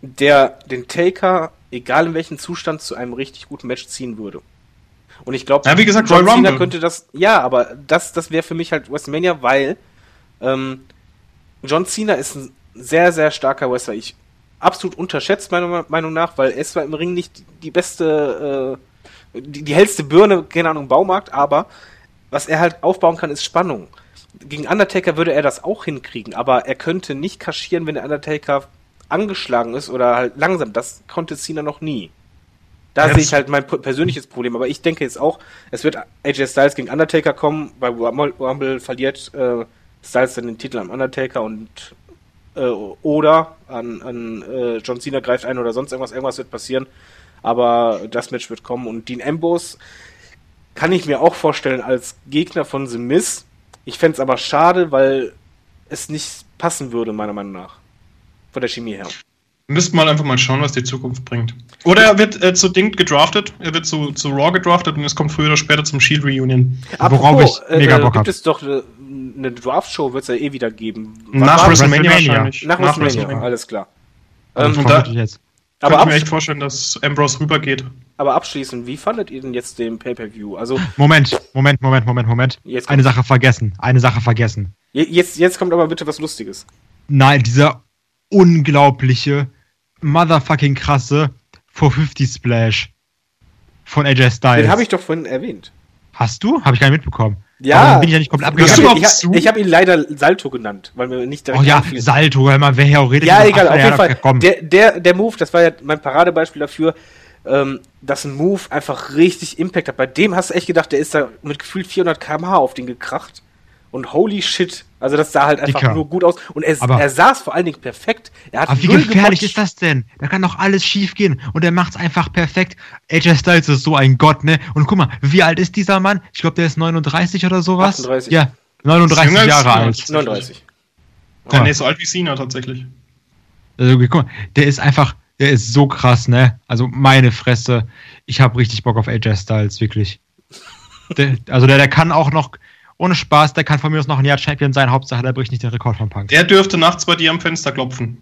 der den Taker, egal in welchem Zustand, zu einem richtig guten Match ziehen würde. Und ich glaube, ja, wie gesagt, John Cena könnte das. Ja, aber das, das wäre für mich halt WrestleMania, weil ähm, John Cena ist ein sehr, sehr starker Wrestler. Ich absolut unterschätzt, meiner Meinung nach, weil er zwar im Ring nicht die beste, äh, die, die hellste Birne, keine Ahnung, Baumarkt, aber was er halt aufbauen kann, ist Spannung. Gegen Undertaker würde er das auch hinkriegen, aber er könnte nicht kaschieren, wenn der Undertaker angeschlagen ist oder halt langsam. Das konnte Cena noch nie. Da sehe ich halt mein persönliches Problem. Aber ich denke jetzt auch, es wird AJ Styles gegen Undertaker kommen. Bei Rumble, Rumble verliert äh, Styles dann den Titel am Undertaker und äh, oder an, an äh, John Cena greift ein oder sonst irgendwas, irgendwas wird passieren. Aber das Match wird kommen und Dean Ambrose kann ich mir auch vorstellen als Gegner von The Miz. Ich fände es aber schade, weil es nicht passen würde, meiner Meinung nach. Von der Chemie her. Müssten mal einfach mal schauen, was die Zukunft bringt. Oder er wird äh, zu Ding gedraftet, er wird zu, zu Raw gedraftet und es kommt früher oder später zum Shield Reunion. Worauf ich mega Bock gibt hab. es doch äh, eine Draft-Show, wird es ja eh wieder geben. Nach WrestleMania, wahrscheinlich. Nach WrestleMania, alles klar. Ähm, Ähm, und da- jetzt. aber, Könnte ich mir echt vorstellen, dass Ambrose rübergeht. aber abschließend, wie fandet ihr denn jetzt den Pay-Per-View? Also, Moment, Moment, Moment, Moment, Moment. Jetzt Eine Sache vergessen. Eine Sache vergessen. je- jetzt, jetzt kommt aber bitte was Lustiges. Nein, dieser unglaubliche, motherfucking krasse 450 Splash von AJ Styles. Den habe ich doch vorhin erwähnt. Hast du? Habe ich gar nicht mitbekommen. Ja. Bin ich ja nicht komplett Ich abgegangen. habe überhaupt ich, zu? hab ihn leider Salto genannt, weil mir nicht direkt Oh ja, einfiel. Salto, hör mal, wer hier auch redet. Ja, egal, auf ja, jeden Fall. Komm. Der, der, der Move, das war ja mein Paradebeispiel dafür, ähm, dass ein Move einfach richtig Impact hat. Bei dem hast du echt gedacht, der ist da mit gefühlt 400 km/h auf den gekracht. Und holy shit, also das sah halt einfach Dicker. nur gut aus. Und er, Aber- er saß vor allen Dingen perfekt. Er hat Aber wie gefährlich ist das denn? Da kann doch alles schief gehen und er macht's einfach perfekt. AJ Styles ist so ein Gott, ne? Und guck mal, wie alt ist dieser Mann? Ich glaube, der ist 39 oder sowas. 38. Ja, 39 Jünger als Jahre Cena. alt. 39. Ja, nee, so alt wie Cena tatsächlich. Also, guck mal, der ist einfach, der ist so krass, ne? Also meine Fresse, ich habe richtig Bock auf AJ Styles, wirklich. Der, also der, der kann auch noch, ohne Spaß, der kann von mir aus noch ein Jahr Champion sein, Hauptsache der bricht nicht den Rekord von Punk. Der dürfte nachts bei dir am Fenster klopfen.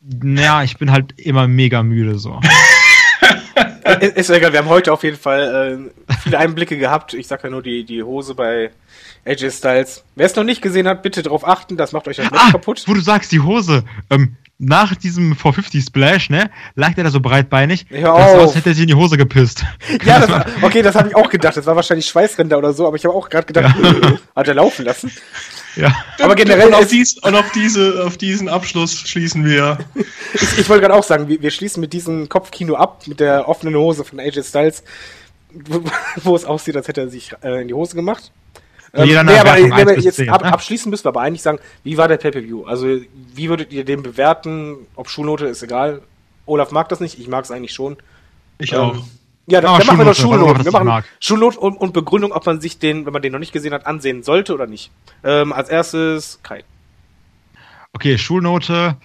Naja, ich bin halt immer mega müde so. Ist ja egal, wir haben heute auf jeden Fall äh, viele Einblicke gehabt. Ich sag ja nur die, die Hose bei AJ Styles. Wer es noch nicht gesehen hat, bitte darauf achten, das macht euch das Match Ah, kaputt. wo du sagst, die Hose. Ähm, nach diesem 450 Splash, ne, lag der da so breitbeinig. Hör das sah aus, auf. hätte er sich in die Hose gepisst. Ja, das war, okay, das habe ich auch gedacht. Das war wahrscheinlich Schweißränder oder so, aber ich habe auch gerade gedacht, hat er laufen lassen. ja. Aber generell und auf, dies, und auf, diese, auf diesen Abschluss schließen wir. Ich, ich wollte gerade auch sagen, wir, wir schließen mit diesem Kopfkino ab, mit der offenen Hose von AJ Styles, wo, wo es aussieht, als hätte er sich äh, in die Hose gemacht. Ähm, Jeder nee, aber, nee, 1 aber bis jetzt 10, ab, ne? abschließen müssen wir aber eigentlich sagen, wie war der Pay-Per-View? Also, wie würdet ihr den bewerten? Ob Schulnote ist egal. Olaf mag das nicht, ich mag es eigentlich schon. Ich Ähm, auch. Ja, dann, dann machen wir noch Schulnoten. Wir machen mag. Schulnote und, und Begründung, ob man sich den, wenn man den noch nicht gesehen hat, ansehen sollte oder nicht. Ähm, als erstes Kai. Okay, Schulnote.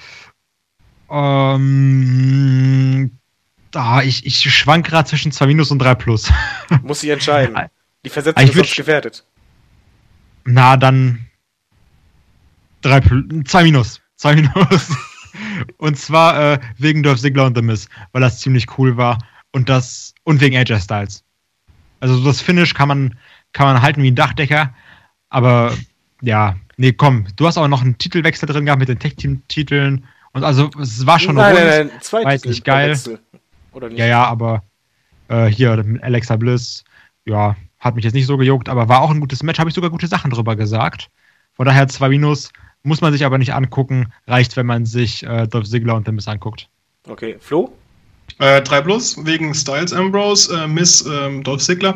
Ähm, ah, ich, ich schwank gerade zwischen 2 Minus und 3 Plus. Muss sich entscheiden. Die Versetzung Ah, ich ist gefährdet. Na, dann 3 Plus, 2 Minus. 2 Minus. und zwar äh, wegen Dolph Ziggler und The Miz, weil das ziemlich cool war. Und das, und wegen AJ Styles. Also so das Finish kann man, kann man halten wie ein Dachdecker, aber ja, nee, komm, du hast auch noch einen Titelwechsel drin gehabt mit den Tech-Team-Titeln. Und also es war schon nein, rund. nein, nein, zwei war Titel nicht geil. Wechsel. Oder nicht? Ja, ja, aber äh, hier mit Alexa Bliss, ja, hat mich jetzt nicht so gejuckt, aber war auch ein gutes Match, habe ich sogar gute Sachen drüber gesagt. Von daher zwei Minus, muss man sich aber nicht angucken, reicht, wenn man sich äh, Dolph Ziggler und The Miz anguckt. Okay, Flo? Äh, 3 Plus wegen Styles Ambrose, äh, Miss ähm, Dolph Ziggler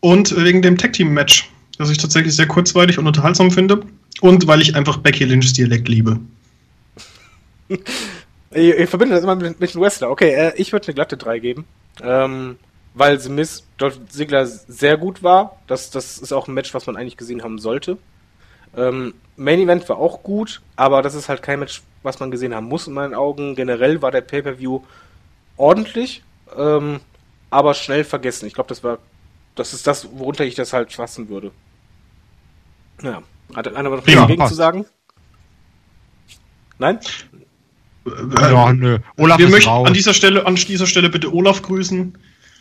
und wegen dem Tag Team Match, das ich tatsächlich sehr kurzweilig und unterhaltsam finde. Und weil ich einfach Becky Lynchs Dialekt liebe. Ihr, ihr verbindet das immer mit, mit dem Wrestler. Okay, äh, ich würde eine glatte 3 geben. Ähm, weil Miz Dolph Ziggler sehr gut war. Das, das ist auch ein Match, was man eigentlich gesehen haben sollte. Ähm, Main Event war auch gut, aber das ist halt kein Match, was man gesehen haben muss in meinen Augen. Generell war der Pay-Per-View ordentlich, ähm, aber schnell vergessen. Ich glaube, das war, das ist das, worunter ich das halt fassen würde. Ja. Hat einer noch was dagegen zu sagen? Nein? ja, nö. Olaf Wir ist möchten raus. an dieser Stelle, an dieser Stelle bitte Olaf grüßen.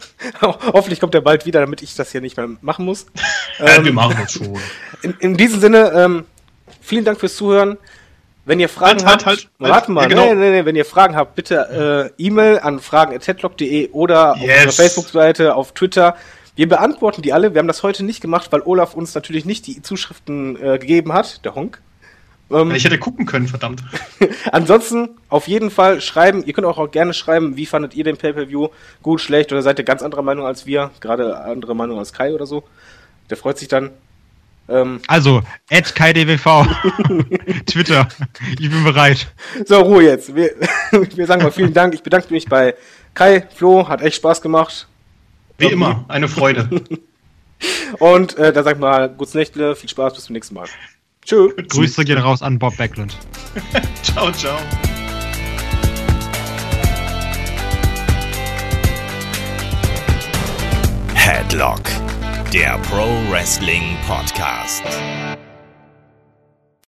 Hoffentlich kommt er bald wieder, damit ich das hier nicht mehr machen muss. Äh, Ähm, wir machen das schon. in, in diesem Sinne, ähm, vielen Dank fürs Zuhören. Wenn ihr Fragen Halt, habt, halt, halt. warte mal, Ja, genau. nee, nee, nee, wenn ihr Fragen habt, bitte äh, E-Mail an fragen.headlock.de oder auf Yes. unserer Facebook-Seite, auf Twitter. Wir beantworten die alle. Wir haben das heute nicht gemacht, weil Olaf uns natürlich nicht die Zuschriften äh, gegeben hat, der Honk. Ähm, Ich hätte gucken können, verdammt. Ansonsten auf jeden Fall schreiben. Ihr könnt auch, auch gerne schreiben, wie fandet ihr den Pay-Per-View? Gut, schlecht oder seid ihr ganz anderer Meinung als wir? Gerade andere Meinung als Kai oder so. Der freut sich dann. Ähm, Also, KDWV. Twitter. Ich bin bereit. so, Ruhe jetzt. Wir, wir sagen mal vielen Dank. Ich bedanke mich bei Kai, Flo, hat echt Spaß gemacht. Wie immer, eine Freude. Und äh, da sag ich mal, gutes Nächtle, viel Spaß, bis zum nächsten Mal. Tschö. Grüße gehen raus an Bob Backlund. ciao, ciao. Headlock, der Pro Wrestling Podcast.